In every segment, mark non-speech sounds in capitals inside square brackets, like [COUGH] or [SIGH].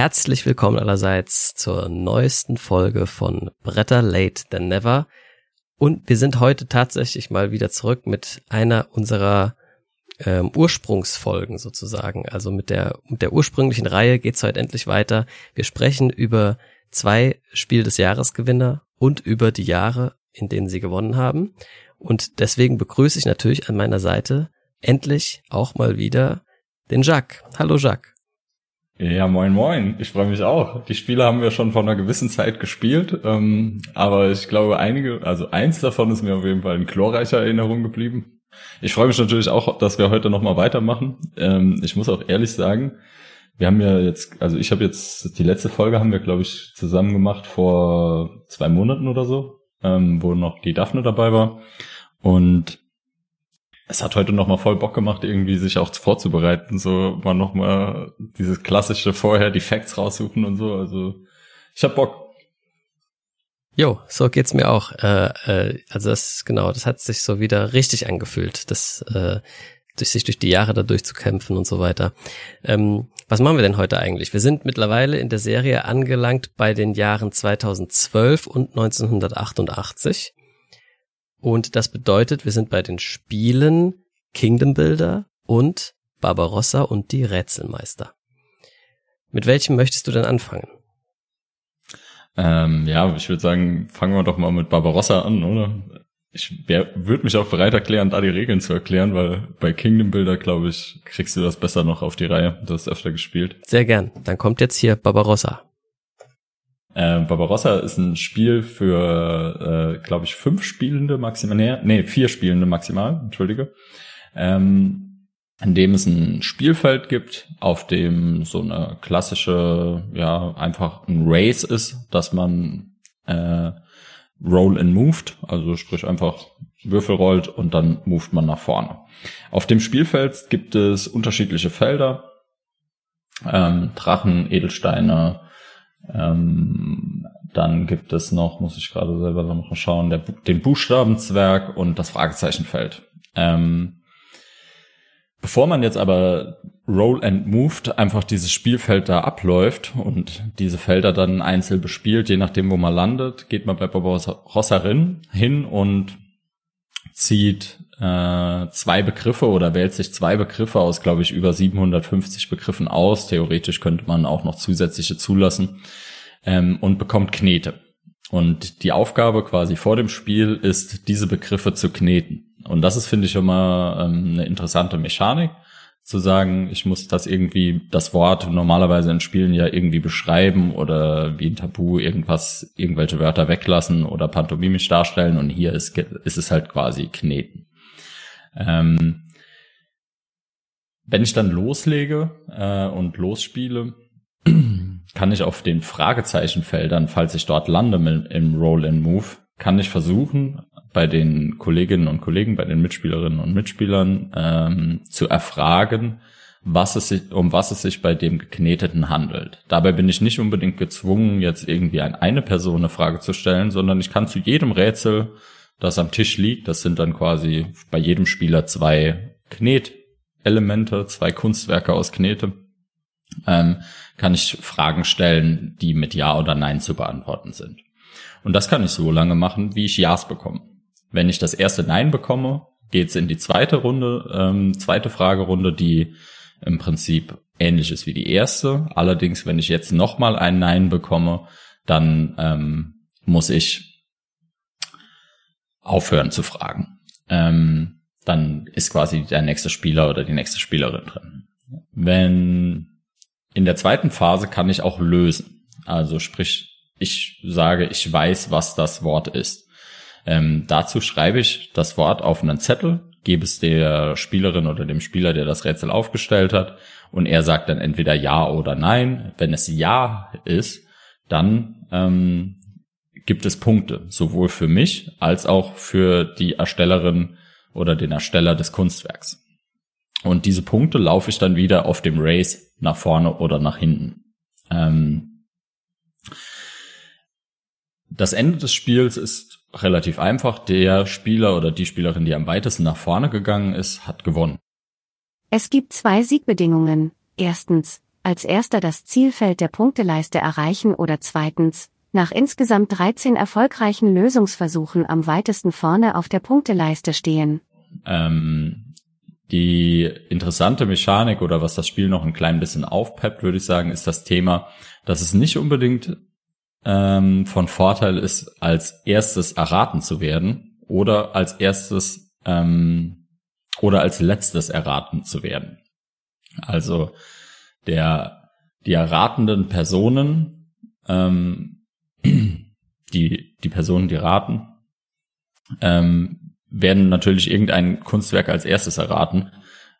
Herzlich willkommen allerseits zur neuesten Folge von Bretter Late Than Never. Und wir sind heute tatsächlich mal wieder zurück mit einer unserer ähm, Ursprungsfolgen sozusagen. Also mit der, mit der ursprünglichen Reihe geht's heute endlich weiter. Wir sprechen über zwei Spiel des Jahresgewinner und über die Jahre, in denen sie gewonnen haben. Und deswegen begrüße ich natürlich an meiner Seite endlich auch mal wieder den Jacques. Hallo Jacques. Ja, moin moin. Ich freue mich auch. Die Spiele haben wir schon vor einer gewissen Zeit gespielt, ähm, aber ich glaube einige, also eins davon ist mir auf jeden Fall in chlorreicher Erinnerung geblieben. Ich freue mich natürlich auch, dass wir heute nochmal weitermachen. Ähm, ich muss auch ehrlich sagen, wir haben ja jetzt, also ich habe jetzt, die letzte Folge haben wir, glaube ich, zusammen gemacht vor zwei Monaten oder so, ähm, wo noch die Daphne dabei war. Und es hat heute noch mal voll Bock gemacht, irgendwie sich auch vorzubereiten, so mal noch mal dieses klassische vorher die Facts raussuchen und so. Also ich hab Bock. Jo, so geht's mir auch. Äh, äh, also das genau, das hat sich so wieder richtig angefühlt, das äh, durch sich durch die Jahre da durchzukämpfen und so weiter. Ähm, was machen wir denn heute eigentlich? Wir sind mittlerweile in der Serie angelangt bei den Jahren 2012 und 1988. Und das bedeutet, wir sind bei den Spielen Kingdom Builder und Barbarossa und die Rätselmeister. Mit welchem möchtest du denn anfangen? Ähm, ja, ich würde sagen, fangen wir doch mal mit Barbarossa an, oder? Ich würde mich auch bereit erklären, da die Regeln zu erklären, weil bei Kingdom Builder, glaube ich, kriegst du das besser noch auf die Reihe. Du hast öfter gespielt. Sehr gern. Dann kommt jetzt hier Barbarossa. Äh, Barbarossa ist ein Spiel für, äh, glaube ich, fünf Spielende maximal, nee, vier Spielende maximal, entschuldige, ähm, in dem es ein Spielfeld gibt, auf dem so eine klassische, ja, einfach ein Race ist, dass man äh, Roll and Moved, also sprich einfach Würfel rollt und dann moved man nach vorne. Auf dem Spielfeld gibt es unterschiedliche Felder, ähm, Drachen, Edelsteine, ähm, dann gibt es noch, muss ich gerade selber noch mal schauen, der, den Buchstabenzwerg und das Fragezeichenfeld. Ähm, bevor man jetzt aber Roll and Moved einfach dieses Spielfeld da abläuft und diese Felder dann einzeln bespielt, je nachdem, wo man landet, geht man bei Barbarossa hin und zieht äh, zwei Begriffe oder wählt sich zwei Begriffe aus, glaube ich, über 750 Begriffen aus. Theoretisch könnte man auch noch zusätzliche zulassen ähm, und bekommt Knete. Und die Aufgabe quasi vor dem Spiel ist, diese Begriffe zu kneten. Und das ist, finde ich, immer ähm, eine interessante Mechanik, zu sagen, ich muss das irgendwie, das Wort normalerweise in Spielen ja irgendwie beschreiben oder wie ein Tabu irgendwas, irgendwelche Wörter weglassen oder pantomimisch darstellen und hier ist, ist es halt quasi kneten. Ähm, wenn ich dann loslege äh, und losspiele, [CLEARS THROAT] kann ich auf den Fragezeichenfeldern, falls ich dort lande im Roll-in-Move, kann ich versuchen, bei den Kolleginnen und Kollegen, bei den Mitspielerinnen und Mitspielern ähm, zu erfragen, was es sich, um was es sich bei dem Gekneteten handelt. Dabei bin ich nicht unbedingt gezwungen, jetzt irgendwie an eine Person eine Frage zu stellen, sondern ich kann zu jedem Rätsel das am Tisch liegt. Das sind dann quasi bei jedem Spieler zwei Knetelemente, zwei Kunstwerke aus Knete. Ähm, kann ich Fragen stellen, die mit Ja oder Nein zu beantworten sind. Und das kann ich so lange machen, wie ich Ja's bekomme. Wenn ich das erste Nein bekomme, geht's in die zweite Runde, ähm, zweite Fragerunde, die im Prinzip ähnlich ist wie die erste. Allerdings, wenn ich jetzt nochmal ein Nein bekomme, dann ähm, muss ich aufhören zu fragen. Ähm, dann ist quasi der nächste Spieler oder die nächste Spielerin drin. Wenn in der zweiten Phase kann ich auch lösen. Also sprich, ich sage, ich weiß, was das Wort ist. Ähm, dazu schreibe ich das Wort auf einen Zettel, gebe es der Spielerin oder dem Spieler, der das Rätsel aufgestellt hat, und er sagt dann entweder ja oder nein. Wenn es ja ist, dann ähm, gibt es Punkte, sowohl für mich als auch für die Erstellerin oder den Ersteller des Kunstwerks. Und diese Punkte laufe ich dann wieder auf dem Race nach vorne oder nach hinten. Ähm das Ende des Spiels ist relativ einfach. Der Spieler oder die Spielerin, die am weitesten nach vorne gegangen ist, hat gewonnen. Es gibt zwei Siegbedingungen. Erstens, als erster das Zielfeld der Punkteleiste erreichen oder zweitens, nach insgesamt 13 erfolgreichen Lösungsversuchen am weitesten vorne auf der Punkteleiste stehen. Ähm, die interessante Mechanik oder was das Spiel noch ein klein bisschen aufpeppt, würde ich sagen, ist das Thema, dass es nicht unbedingt ähm, von Vorteil ist, als erstes erraten zu werden oder als erstes ähm, oder als letztes erraten zu werden. Also der die erratenden Personen, ähm, die die Personen, die raten, ähm, werden natürlich irgendein Kunstwerk als erstes erraten,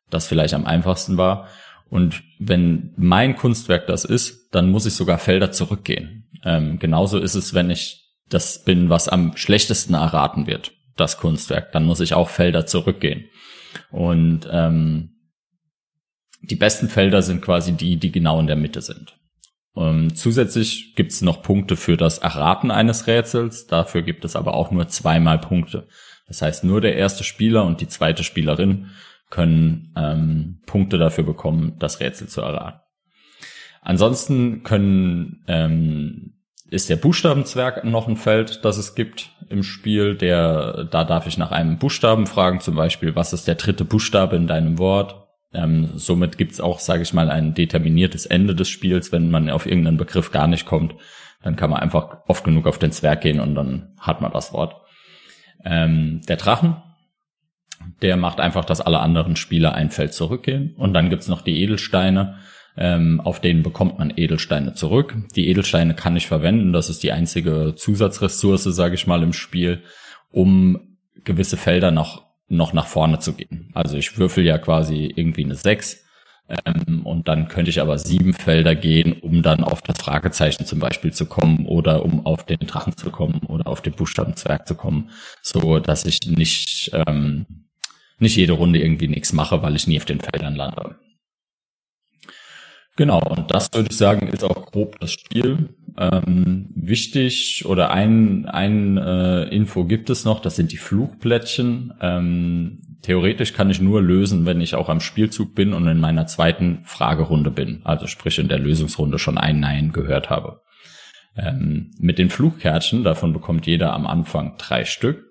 das vielleicht am einfachsten war. Und wenn mein Kunstwerk das ist, dann muss ich sogar Felder zurückgehen. Ähm, genauso ist es, wenn ich das bin, was am schlechtesten erraten wird, das Kunstwerk. Dann muss ich auch Felder zurückgehen. Und ähm, die besten Felder sind quasi die, die genau in der Mitte sind. Ähm, zusätzlich gibt es noch Punkte für das Erraten eines Rätsels. Dafür gibt es aber auch nur zweimal Punkte. Das heißt, nur der erste Spieler und die zweite Spielerin können ähm, Punkte dafür bekommen, das Rätsel zu erraten. Ansonsten können ähm, ist der Buchstabenzwerg noch ein Feld, das es gibt im Spiel. Der, da darf ich nach einem Buchstaben fragen, zum Beispiel, was ist der dritte Buchstabe in deinem Wort? Ähm, somit gibt's auch, sage ich mal, ein determiniertes Ende des Spiels. Wenn man auf irgendeinen Begriff gar nicht kommt, dann kann man einfach oft genug auf den Zwerg gehen und dann hat man das Wort. Ähm, der Drachen, der macht einfach, dass alle anderen Spieler ein Feld zurückgehen. Und dann gibt's noch die Edelsteine, ähm, auf denen bekommt man Edelsteine zurück. Die Edelsteine kann ich verwenden, das ist die einzige Zusatzressource, sage ich mal, im Spiel, um gewisse Felder noch noch nach vorne zu gehen. Also ich würfel ja quasi irgendwie eine 6 ähm, und dann könnte ich aber sieben Felder gehen, um dann auf das Fragezeichen zum Beispiel zu kommen oder um auf den Drachen zu kommen oder auf den Buchstabenzwerg zu kommen, so dass ich nicht ähm, nicht jede Runde irgendwie nichts mache, weil ich nie auf den Feldern lande. Genau, und das würde ich sagen, ist auch grob das Spiel. Ähm, wichtig oder ein, ein äh, Info gibt es noch, das sind die Fluchplättchen. Ähm, theoretisch kann ich nur lösen, wenn ich auch am Spielzug bin und in meiner zweiten Fragerunde bin. Also sprich in der Lösungsrunde schon ein Nein gehört habe. Ähm, mit den Fluchkärtchen, davon bekommt jeder am Anfang drei Stück,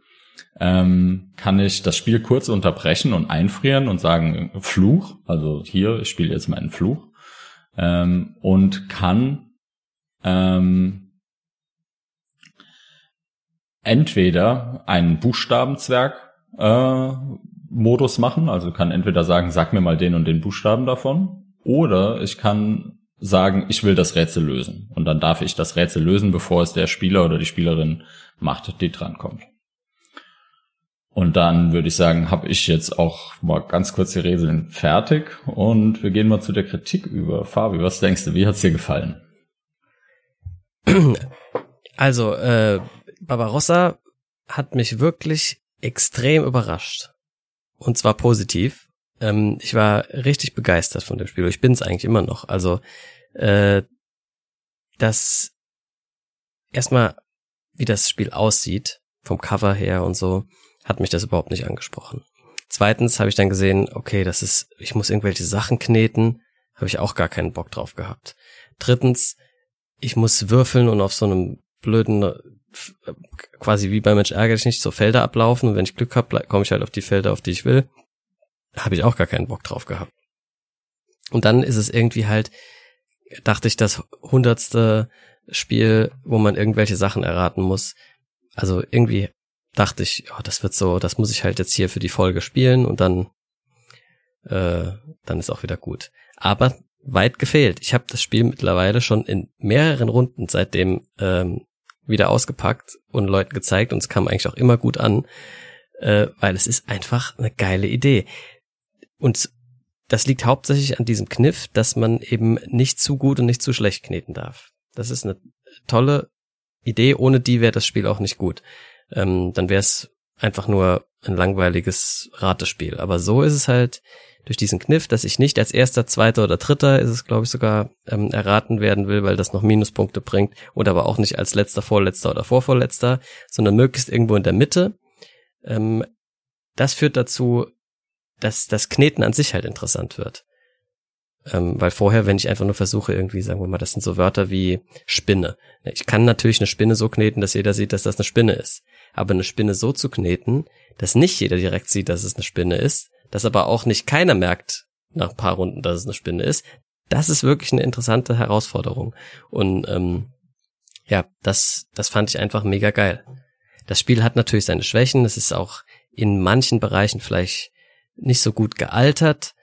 ähm, kann ich das Spiel kurz unterbrechen und einfrieren und sagen Fluch. Also hier, ich spiele jetzt meinen Fluch ähm, und kann ähm, entweder einen Buchstabenzwerg äh, Modus machen, also kann entweder sagen, sag mir mal den und den Buchstaben davon, oder ich kann sagen, ich will das Rätsel lösen. Und dann darf ich das Rätsel lösen, bevor es der Spieler oder die Spielerin macht, die drankommt. Und dann würde ich sagen, habe ich jetzt auch mal ganz kurz die Regeln fertig und wir gehen mal zu der Kritik über. Fabi, was denkst du, wie hat's dir gefallen? [CLEARS THROAT] Also, äh, Barbarossa hat mich wirklich extrem überrascht. Und zwar positiv. Ähm, ich war richtig begeistert von dem Spiel. Ich bin es eigentlich immer noch. Also, äh, das erstmal, wie das Spiel aussieht, vom Cover her und so, hat mich das überhaupt nicht angesprochen. Zweitens habe ich dann gesehen, okay, das ist, ich muss irgendwelche Sachen kneten, habe ich auch gar keinen Bock drauf gehabt. Drittens, ich muss würfeln und auf so einem blöden, quasi wie bei Mensch ärgere ich nicht, so Felder ablaufen und wenn ich Glück habe, komme ich halt auf die Felder, auf die ich will. Habe ich auch gar keinen Bock drauf gehabt. Und dann ist es irgendwie halt, dachte ich, das hundertste Spiel, wo man irgendwelche Sachen erraten muss. Also irgendwie dachte ich, oh, das wird so, das muss ich halt jetzt hier für die Folge spielen und dann, äh, dann ist auch wieder gut. Aber weit gefehlt. Ich habe das Spiel mittlerweile schon in mehreren Runden seitdem ähm, wieder ausgepackt und Leuten gezeigt und es kam eigentlich auch immer gut an, äh, weil es ist einfach eine geile Idee. Und das liegt hauptsächlich an diesem Kniff, dass man eben nicht zu gut und nicht zu schlecht kneten darf. Das ist eine tolle Idee, ohne die wäre das Spiel auch nicht gut ähm, dann wäre es einfach nur ein langweiliges Ratespiel. Aber so ist es halt durch diesen Kniff, dass ich nicht als erster, zweiter oder dritter, ist es glaube ich sogar, ähm, erraten werden will, weil das noch Minuspunkte bringt, oder aber auch nicht als letzter, vorletzter oder vorvorletzter, sondern möglichst irgendwo in der Mitte. Ähm, das führt dazu, dass das Kneten an sich halt interessant wird. Ähm, weil vorher, wenn ich einfach nur versuche, irgendwie, sagen wir mal, das sind so Wörter wie Spinne. Ich kann natürlich eine Spinne so kneten, dass jeder sieht, dass das eine Spinne ist. Aber eine Spinne so zu kneten, dass nicht jeder direkt sieht, dass es eine Spinne ist, dass aber auch nicht keiner merkt nach ein paar Runden, dass es eine Spinne ist, das ist wirklich eine interessante Herausforderung. Und ähm, ja, das, das fand ich einfach mega geil. Das Spiel hat natürlich seine Schwächen. Es ist auch in manchen Bereichen vielleicht nicht so gut gealtert,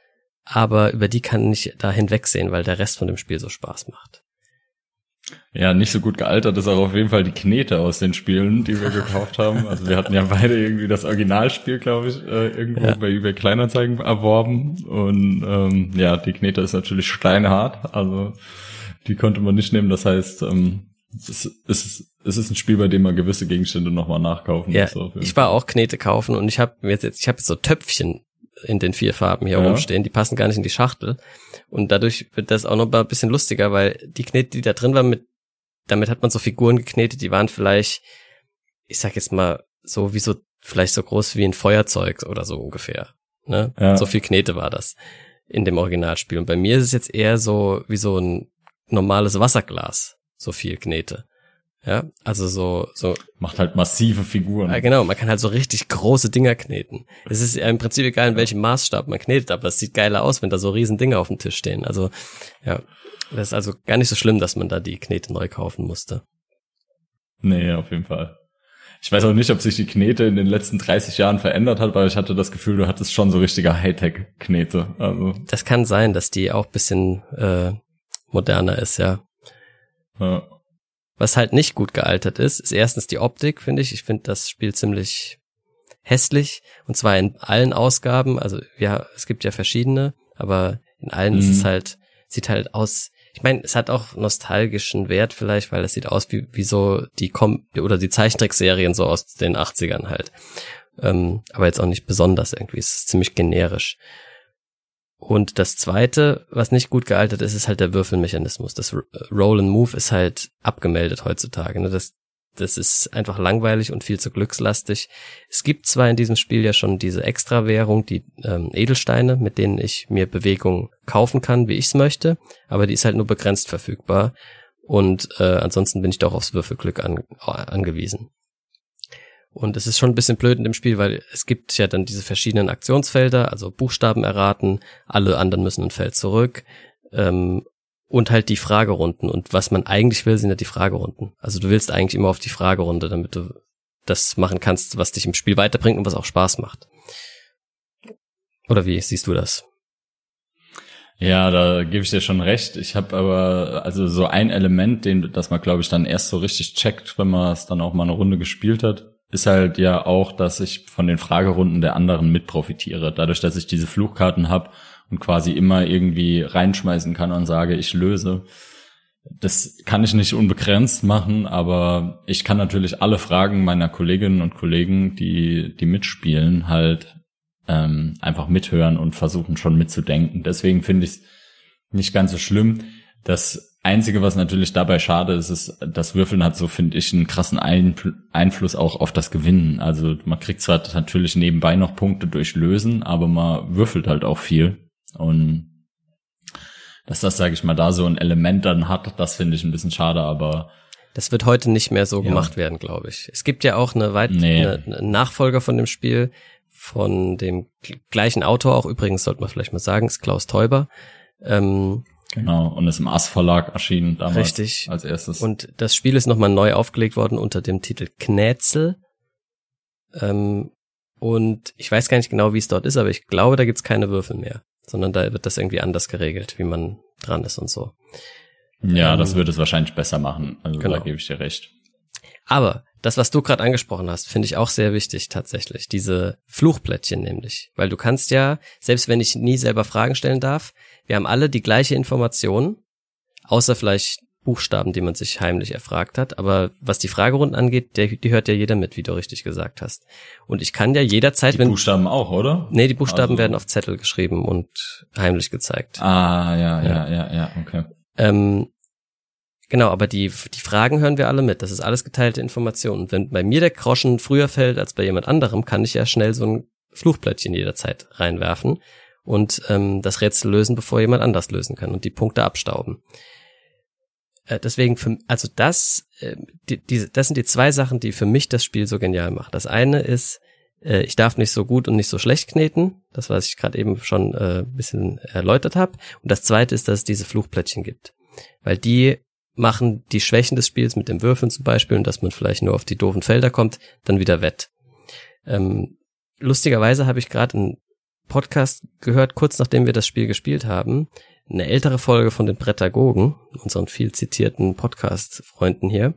aber über die kann ich da hinwegsehen, weil der Rest von dem Spiel so Spaß macht. Ja, nicht so gut gealtert ist auch auf jeden Fall die Knete aus den Spielen, die wir gekauft haben. Also wir hatten ja beide irgendwie das Originalspiel, glaube ich, äh, irgendwo ja. bei eBay Kleinanzeigen erworben. Und ähm, ja, die Knete ist natürlich steinhart. Also die konnte man nicht nehmen. Das heißt, ähm, es ist, es ist ein Spiel, bei dem man gewisse Gegenstände nochmal nachkaufen ja, muss. Ich war auch Knete kaufen und ich habe jetzt, ich habe jetzt so Töpfchen in den vier Farben hier ja. rumstehen. Die passen gar nicht in die Schachtel. Und dadurch wird das auch noch mal ein bisschen lustiger, weil die Knete, die da drin waren, mit, damit hat man so Figuren geknetet, die waren vielleicht, ich sag jetzt mal, so wie so, vielleicht so groß wie ein Feuerzeug oder so ungefähr. Ne? Ja. So viel Knete war das in dem Originalspiel. Und bei mir ist es jetzt eher so wie so ein normales Wasserglas, so viel Knete. Ja, also so, so. Macht halt massive Figuren. Ja, genau. Man kann halt so richtig große Dinger kneten. Es ist ja im Prinzip egal, in welchem Maßstab man knetet, aber es sieht geiler aus, wenn da so riesen Dinger auf dem Tisch stehen. Also, ja. Das ist also gar nicht so schlimm, dass man da die Knete neu kaufen musste. Nee, auf jeden Fall. Ich weiß auch nicht, ob sich die Knete in den letzten 30 Jahren verändert hat, weil ich hatte das Gefühl, du hattest schon so richtige Hightech-Knete. Also. Das kann sein, dass die auch bisschen äh, moderner ist, ja. Ja. Was halt nicht gut gealtert ist, ist erstens die Optik, finde ich. Ich finde das Spiel ziemlich hässlich. Und zwar in allen Ausgaben. Also ja, es gibt ja verschiedene, aber in allen mhm. ist es mhm. halt, sieht halt aus. Ich meine, es hat auch nostalgischen Wert vielleicht, weil es sieht aus wie, wie so die Com oder die Zeichentrickserien so aus den 80ern halt. Ähm, aber jetzt auch nicht besonders irgendwie. Es ist ziemlich generisch. Und das zweite, was nicht gut gealtert ist, ist halt der Würfelmechanismus. Das Roll and Move ist halt abgemeldet heutzutage. Ne? Das, das ist einfach langweilig und viel zu glückslastig. Es gibt zwar in diesem Spiel ja schon diese Extrawährung, die ähm, Edelsteine, mit denen ich mir Bewegung kaufen kann, wie ich es möchte, aber die ist halt nur begrenzt verfügbar. Und äh, ansonsten bin ich doch aufs Würfelglück an, angewiesen. Und es ist schon ein bisschen blöd in dem Spiel, weil es gibt ja dann diese verschiedenen Aktionsfelder, also Buchstaben erraten, alle anderen müssen ein Feld zurück ähm, und halt die Fragerunden. Und was man eigentlich will, sind ja die Fragerunden. Also du willst eigentlich immer auf die Fragerunde, damit du das machen kannst, was dich im Spiel weiterbringt und was auch Spaß macht. Oder wie siehst du das? Ja, da gebe ich dir schon recht. Ich habe aber also so ein Element, den das man glaube ich dann erst so richtig checkt, wenn man es dann auch mal eine Runde gespielt hat, ist halt ja auch, dass ich von den Fragerunden der anderen mit profitiere. Dadurch, dass ich diese Fluchkarten habe und quasi immer irgendwie reinschmeißen kann und sage, ich löse. Das kann ich nicht unbegrenzt machen, aber ich kann natürlich alle Fragen meiner Kolleginnen und Kollegen, die, die mitspielen, halt ähm, einfach mithören und versuchen schon mitzudenken. Deswegen finde ich es nicht ganz so schlimm. dass Einzige, was natürlich dabei schade ist, ist, das Würfeln hat so, finde ich, einen krassen Einfluss auch auf das Gewinnen. Also man kriegt zwar natürlich nebenbei noch Punkte durch Lösen, aber man würfelt halt auch viel. Und dass das, sage ich mal, da so ein Element dann hat, das finde ich ein bisschen schade, aber das wird heute nicht mehr so ja. gemacht werden, glaube ich. Es gibt ja auch eine weitere nee. eine, Nachfolger von dem Spiel von dem gleichen Autor, auch übrigens sollte man vielleicht mal sagen, ist Klaus Teuber. Ähm, Genau, und ist im Ass Verlag erschienen damals Richtig. als erstes. Und das Spiel ist nochmal neu aufgelegt worden unter dem Titel Knätzel. Ähm, und ich weiß gar nicht genau, wie es dort ist, aber ich glaube, da gibt's keine Würfel mehr, sondern da wird das irgendwie anders geregelt, wie man dran ist und so. Ja, ähm, das würde es wahrscheinlich besser machen. Also genau. da gebe ich dir recht. Aber das, was du gerade angesprochen hast, finde ich auch sehr wichtig tatsächlich. Diese Fluchplättchen nämlich. Weil du kannst ja, selbst wenn ich nie selber Fragen stellen darf, wir haben alle die gleiche Information, außer vielleicht Buchstaben, die man sich heimlich erfragt hat. Aber was die Fragerunden angeht, die, die hört ja jeder mit, wie du richtig gesagt hast. Und ich kann ja jederzeit, die wenn Buchstaben auch, oder? Nee, die Buchstaben also. werden auf Zettel geschrieben und heimlich gezeigt. Ah, ja, ja, ja, ja, okay. Ähm, genau, aber die die Fragen hören wir alle mit. Das ist alles geteilte Information. Und wenn bei mir der Groschen früher fällt als bei jemand anderem, kann ich ja schnell so ein Fluchplättchen jederzeit reinwerfen und ähm, das Rätsel lösen, bevor jemand anders lösen kann und die Punkte abstauben. Äh, deswegen, für, also das, äh, die, die, das sind die zwei Sachen, die für mich das Spiel so genial machen. Das eine ist, äh, ich darf nicht so gut und nicht so schlecht kneten, das was ich gerade eben schon äh, bisschen erläutert habe. Und das zweite ist, dass es diese Fluchplättchen gibt, weil die machen die Schwächen des Spiels mit dem Würfeln zum Beispiel und dass man vielleicht nur auf die doofen Felder kommt, dann wieder wett. Ähm, lustigerweise habe ich gerade einen Podcast gehört, kurz nachdem wir das Spiel gespielt haben, eine ältere Folge von den Prädagogen, unseren viel zitierten Podcast-Freunden hier.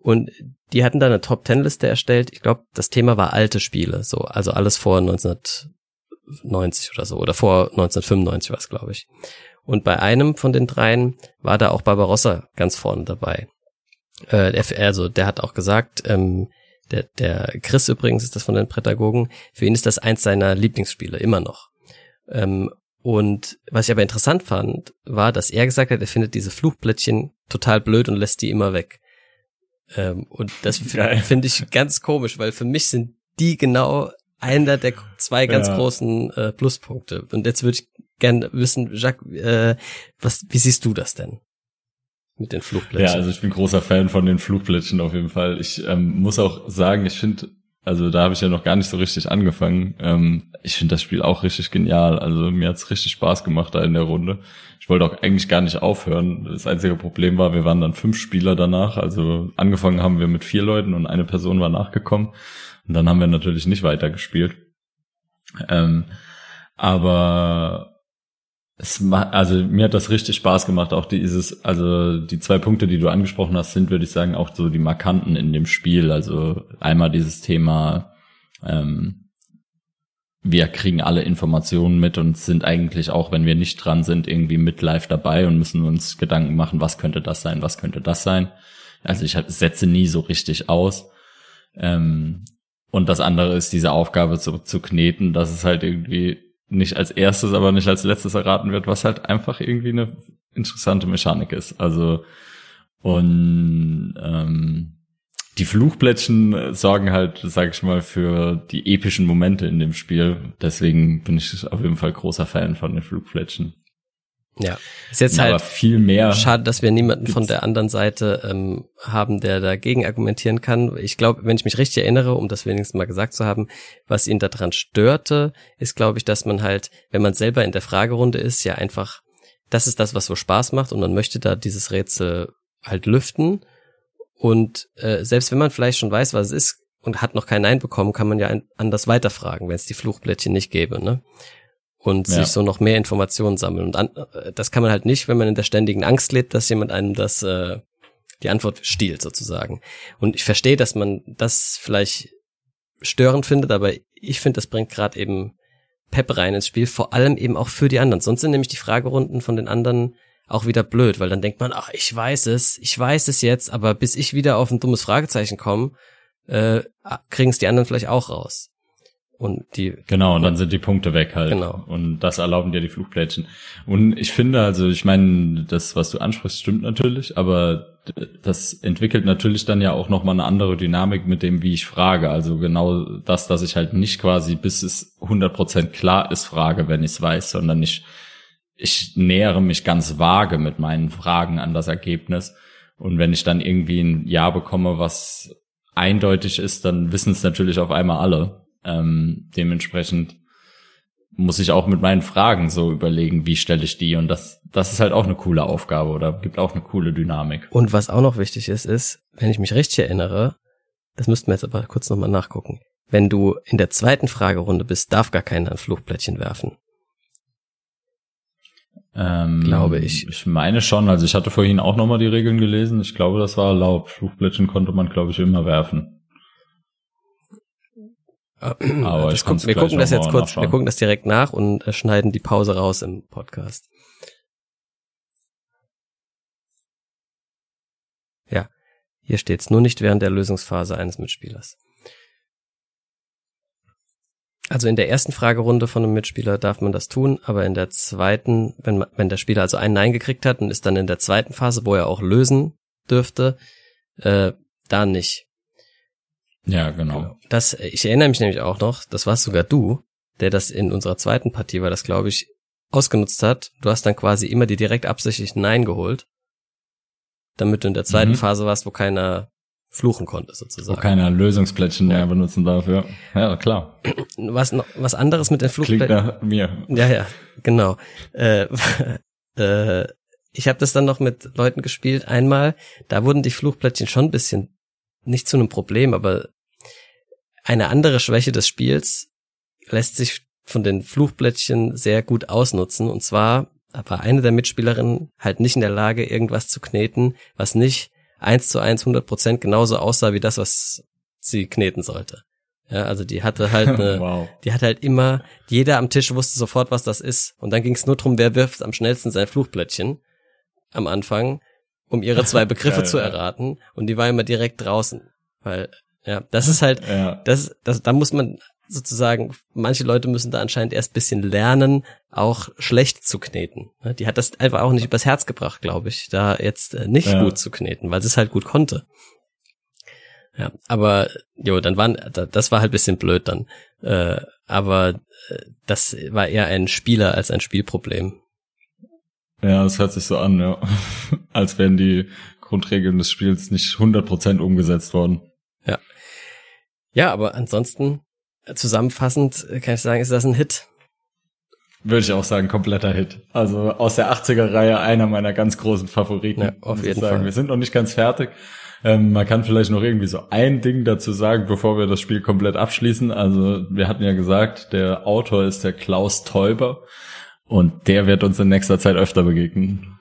Und die hatten da eine Top-Ten-Liste erstellt. Ich glaube, das Thema war alte Spiele, so, also alles vor 1990 oder so, oder vor 1995 war es, glaube ich. Und bei einem von den dreien war da auch Barbarossa ganz vorne dabei. Äh, also der hat auch gesagt, ähm, der, der Chris übrigens ist das von den Pädagogen, für ihn ist das eins seiner Lieblingsspiele, immer noch. Ähm, und was ich aber interessant fand, war, dass er gesagt hat, er findet diese Fluchplättchen total blöd und lässt die immer weg. Ähm, und das finde ich ganz komisch, weil für mich sind die genau einer der zwei ganz ja. großen äh, Pluspunkte. Und jetzt würde ich gerne wissen, Jacques, äh, was, wie siehst du das denn? Mit den Fluchplättchen. Ja, also ich bin großer Fan von den Fluchplättchen auf jeden Fall. Ich ähm, muss auch sagen, ich finde, also da habe ich ja noch gar nicht so richtig angefangen. Ähm, ich finde das Spiel auch richtig genial. Also mir hat's richtig Spaß gemacht da in der Runde. Ich wollte auch eigentlich gar nicht aufhören. Das einzige Problem war, wir waren dann fünf Spieler danach. Also angefangen haben wir mit vier Leuten und eine Person war nachgekommen. Und dann haben wir natürlich nicht weitergespielt. Ähm, aber es also mir hat das richtig Spaß gemacht. Auch dieses, also die zwei Punkte, die du angesprochen hast, sind, würde ich sagen, auch so die markanten in dem Spiel. Also einmal dieses Thema, ähm, wir kriegen alle Informationen mit und sind eigentlich auch, wenn wir nicht dran sind, irgendwie mit live dabei und müssen uns Gedanken machen, was könnte das sein, was könnte das sein. Also ich setze nie so richtig aus. Ähm, und das andere ist diese Aufgabe zu, zu kneten, dass es halt irgendwie nicht als erstes, aber nicht als letztes erraten wird, was halt einfach irgendwie eine interessante Mechanik ist. Also und ähm, die Fluchplättchen sorgen halt, sag ich mal, für die epischen Momente in dem Spiel. Deswegen bin ich auf jeden Fall großer Fan von den Flugplättchen. Ja, ist jetzt Aber halt viel mehr. Schade, dass wir niemanden von der anderen Seite ähm, haben, der dagegen argumentieren kann. Ich glaube, wenn ich mich richtig erinnere, um das wenigstens mal gesagt zu haben, was ihn daran störte, ist, glaube ich, dass man halt, wenn man selber in der Fragerunde ist, ja einfach, das ist das, was so Spaß macht und man möchte da dieses Rätsel halt lüften. Und äh, selbst wenn man vielleicht schon weiß, was es ist und hat noch kein Nein bekommen, kann man ja anders weiterfragen, wenn es die Fluchblättchen nicht gäbe. Ne? Und ja. sich so noch mehr Informationen sammeln. Und an, äh, das kann man halt nicht, wenn man in der ständigen Angst lebt, dass jemand einem das äh, die Antwort stiehlt sozusagen. Und ich verstehe, dass man das vielleicht störend findet, aber ich finde, das bringt gerade eben Pep rein ins Spiel, vor allem eben auch für die anderen. Sonst sind nämlich die Fragerunden von den anderen auch wieder blöd, weil dann denkt man, ach, ich weiß es, ich weiß es jetzt, aber bis ich wieder auf ein dummes Fragezeichen komme, äh, kriegen es die anderen vielleicht auch raus. Und die. Genau, und dann sind die Punkte weg halt. Genau. Und das erlauben dir die Flugplättchen. Und ich finde, also ich meine, das, was du ansprichst, stimmt natürlich, aber das entwickelt natürlich dann ja auch nochmal eine andere Dynamik mit dem, wie ich frage. Also genau das, dass ich halt nicht quasi, bis es 100% klar ist, frage, wenn ich es weiß, sondern ich, ich nähere mich ganz vage mit meinen Fragen an das Ergebnis. Und wenn ich dann irgendwie ein Ja bekomme, was eindeutig ist, dann wissen es natürlich auf einmal alle. Ähm, dementsprechend muss ich auch mit meinen Fragen so überlegen, wie stelle ich die und das, das ist halt auch eine coole Aufgabe oder gibt auch eine coole Dynamik. Und was auch noch wichtig ist, ist, wenn ich mich richtig erinnere, das müssten wir jetzt aber kurz nochmal nachgucken. Wenn du in der zweiten Fragerunde bist, darf gar keiner ein Fluchplättchen werfen. Ähm, glaube ich. Ich meine schon, also ich hatte vorhin auch nochmal die Regeln gelesen. Ich glaube, das war erlaubt. Fluchplättchen konnte man, glaube ich, immer werfen. Aber das kommt, wir gucken das jetzt kurz, wir gucken das direkt nach und äh, schneiden die Pause raus im Podcast. Ja, hier steht's nur nicht während der Lösungsphase eines Mitspielers. Also in der ersten Fragerunde von einem Mitspieler darf man das tun, aber in der zweiten, wenn, man, wenn der Spieler also ein Nein gekriegt hat und ist dann in der zweiten Phase, wo er auch lösen dürfte, äh, da nicht. Ja, genau. genau. Das, ich erinnere mich nämlich auch noch, das warst sogar du, der das in unserer zweiten Partie war, das glaube ich, ausgenutzt hat. Du hast dann quasi immer die direkt absichtlich Nein geholt, damit du in der zweiten mhm. Phase warst, wo keiner fluchen konnte, sozusagen. Wo keiner Lösungsplättchen mehr benutzen darf, ja. Ja, klar. [CLEARS THROAT] Was, noch, was anderes mit den Flugplättchen. Klingt nach mir. Ja, ja, genau. Äh, [LAUGHS] äh, ich habe das dann noch mit Leuten gespielt. Einmal, da wurden die Fluchplättchen schon ein bisschen nicht zu einem Problem, aber eine andere Schwäche des Spiels lässt sich von den Fluchplättchen sehr gut ausnutzen. Und zwar war eine der Mitspielerinnen halt nicht in der Lage, irgendwas zu kneten, was nicht eins zu eins 100 Prozent genauso aussah wie das, was sie kneten sollte. Ja, also die hatte [LAUGHS] halt eine, wow. die hat halt immer, jeder am Tisch wusste sofort, was das ist. Und dann ging es nur drum, wer wirft am schnellsten sein Fluchplättchen am Anfang, um ihre zwei [LAUGHS] Begriffe zu erraten. Und die war immer direkt draußen. Weil, ja, das ist halt, ja. das, das, da muss man sozusagen, manche Leute müssen da anscheinend erst bisschen lernen, auch schlecht zu kneten. Die hat das einfach auch nicht übers Herz gebracht, glaube ich, da jetzt äh, nicht ja. gut zu kneten, weil sie es halt gut konnte. Ja, aber jo, dann waren das war halt bisschen blöd dann. Äh, aber äh, das war eher ein Spieler als ein Spielproblem. Ja, das hört sich so an, ja. [LAUGHS] als wären die Grundregeln des Spiels nicht 100% umgesetzt worden. Ja. Ja, aber ansonsten zusammenfassend kann ich sagen, ist das ein Hit. Würde ich auch sagen, kompletter Hit. Also aus der 80er-Reihe einer meiner ganz großen Favoriten. Ja, auf jeden sagen. Fall. Wir sind noch nicht ganz fertig. Ähm, man kann vielleicht noch irgendwie so ein Ding dazu sagen, bevor wir das Spiel komplett abschließen. Also wir hatten ja gesagt, der Autor ist der Klaus Teuber und der wird uns in nächster Zeit öfter begegnen.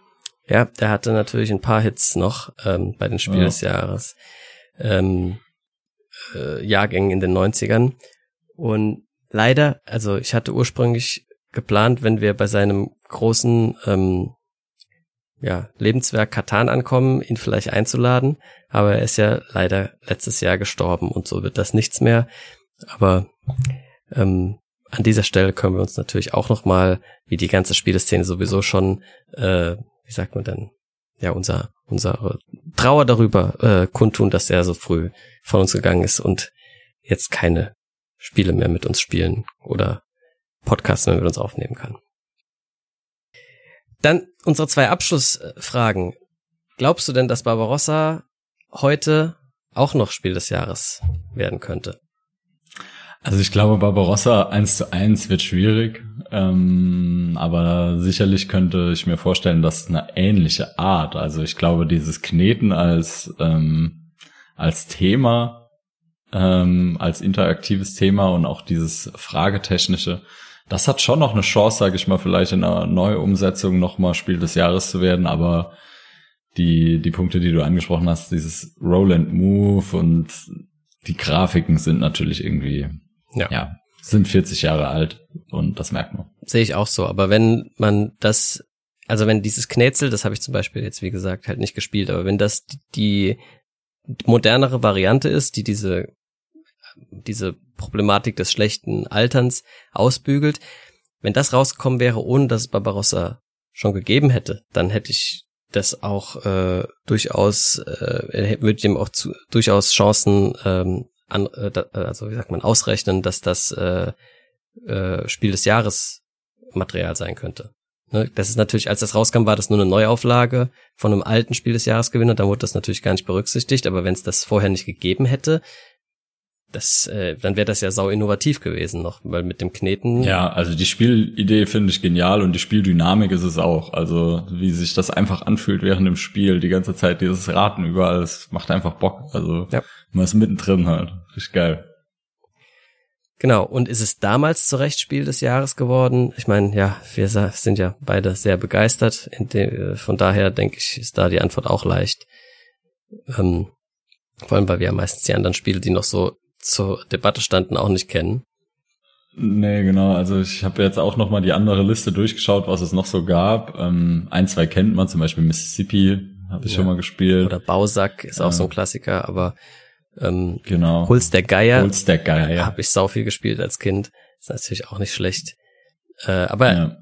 Ja, der hatte natürlich ein paar Hits noch ähm, bei den Spielen ja. des Jahres. Ähm, äh, Jahrgängen in den 90ern. Und leider, also ich hatte ursprünglich geplant, wenn wir bei seinem großen ähm, ja, Lebenswerk Katan ankommen, ihn vielleicht einzuladen. Aber er ist ja leider letztes Jahr gestorben und so wird das nichts mehr. Aber ähm, an dieser Stelle können wir uns natürlich auch nochmal, wie die ganze Spieleszene sowieso schon, äh, wie sagt man denn, ja, unser, unsere Trauer darüber äh, kundtun, dass er so früh von uns gegangen ist und jetzt keine Spiele mehr mit uns spielen oder Podcasts mehr mit uns aufnehmen kann. Dann unsere zwei Abschlussfragen. Glaubst du denn, dass Barbarossa heute auch noch Spiel des Jahres werden könnte? Also ich glaube, Barbarossa eins zu eins wird schwierig, ähm, aber sicherlich könnte ich mir vorstellen, dass eine ähnliche Art, also ich glaube, dieses Kneten als ähm, als Thema ähm, als interaktives Thema und auch dieses Fragetechnische. Das hat schon noch eine Chance, sage ich mal, vielleicht in einer Neuumsetzung nochmal Spiel des Jahres zu werden, aber die, die Punkte, die du angesprochen hast, dieses Roll and Move und die Grafiken sind natürlich irgendwie, ja, ja sind 40 Jahre alt und das merkt man. Sehe ich auch so, aber wenn man das, also wenn dieses Knetzel, das habe ich zum Beispiel jetzt, wie gesagt, halt nicht gespielt, aber wenn das die modernere Variante ist, die diese diese Problematik des schlechten Alterns ausbügelt. Wenn das rausgekommen wäre, ohne dass es Barbarossa schon gegeben hätte, dann hätte ich das auch äh, durchaus, äh, würde ich ihm auch zu, durchaus Chancen, ähm, an, äh, also wie sagt man, ausrechnen, dass das äh, äh, Spiel des Jahres Material sein könnte. Ne? Das ist natürlich, als das rauskam, war das nur eine Neuauflage von einem alten Spiel des Jahresgewinner, da wurde das natürlich gar nicht berücksichtigt, aber wenn es das vorher nicht gegeben hätte, das, äh, dann wäre das ja sau innovativ gewesen noch, weil mit dem Kneten. Ja, also die Spielidee finde ich genial und die Spieldynamik ist es auch. Also wie sich das einfach anfühlt während dem Spiel, die ganze Zeit dieses Raten überall, das macht einfach Bock. Also ja. Man ist mittendrin halt. Richtig geil. Genau, und ist es damals zu Recht Spiel des Jahres geworden? Ich meine, ja, wir sind ja beide sehr begeistert. von daher denke ich, ist da die Antwort auch leicht. Ähm, vor allem, weil wir ja meistens die anderen Spiele, die noch so zur Debatte standen, auch nicht kennen. Nee, genau. Also ich habe jetzt auch noch mal die andere Liste durchgeschaut, was es noch so gab. Ähm, ein, zwei kennt man, zum Beispiel Mississippi habe ich ja. schon mal gespielt. Oder Bausack ist auch so ein Klassiker, aber ähm, genau. Holz der Geier, Holz der Geier ja. habe ich sau viel gespielt als Kind. Ist natürlich auch nicht schlecht. Äh, aber ja.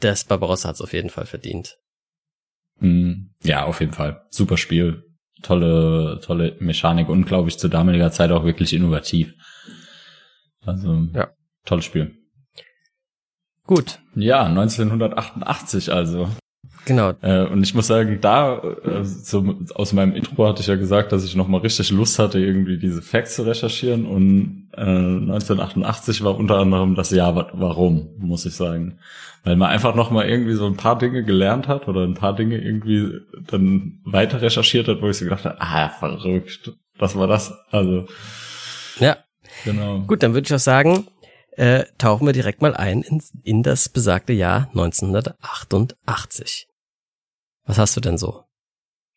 das Barbarossa hat es auf jeden Fall verdient. Mhm. Ja, auf jeden Fall. Super Spiel tolle, tolle Mechanik und glaube ich zu damaliger Zeit auch wirklich innovativ. Also ja. tolles Spiel. Gut. Ja, 1988 also. Genau. Äh, und ich muss sagen, da, äh, so aus meinem Intro hatte ich ja gesagt, dass ich nochmal richtig Lust hatte, irgendwie diese Facts zu recherchieren. Und äh, 1988 war unter anderem das Jahr warum, muss ich sagen. Weil man einfach nochmal irgendwie so ein paar Dinge gelernt hat oder ein paar Dinge irgendwie dann weiter recherchiert hat, wo ich so gedacht habe, ah, verrückt. Was war das? Also. Ja. Genau. Gut, dann würde ich auch sagen, äh, tauchen wir direkt mal ein in, in das besagte Jahr 1988. Was hast du denn so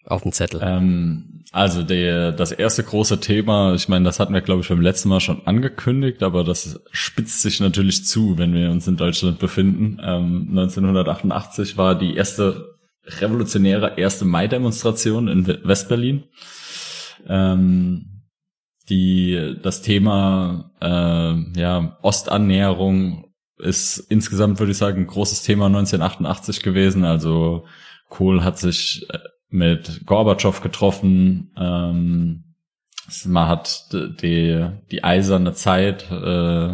auf dem Zettel? Ähm, also der, das erste große Thema, ich meine, das hatten wir, glaube ich, beim letzten Mal schon angekündigt, aber das spitzt sich natürlich zu, wenn wir uns in Deutschland befinden. Ähm, 1988 war die erste revolutionäre erste Mai-Demonstration in Westberlin. Ähm, die das Thema äh, ja Ostannäherung ist insgesamt würde ich sagen ein großes Thema 1988 gewesen. Also Kohl hat sich äh, mit Gorbatschow getroffen. Ähm, man hat die, die eiserne Zeit äh,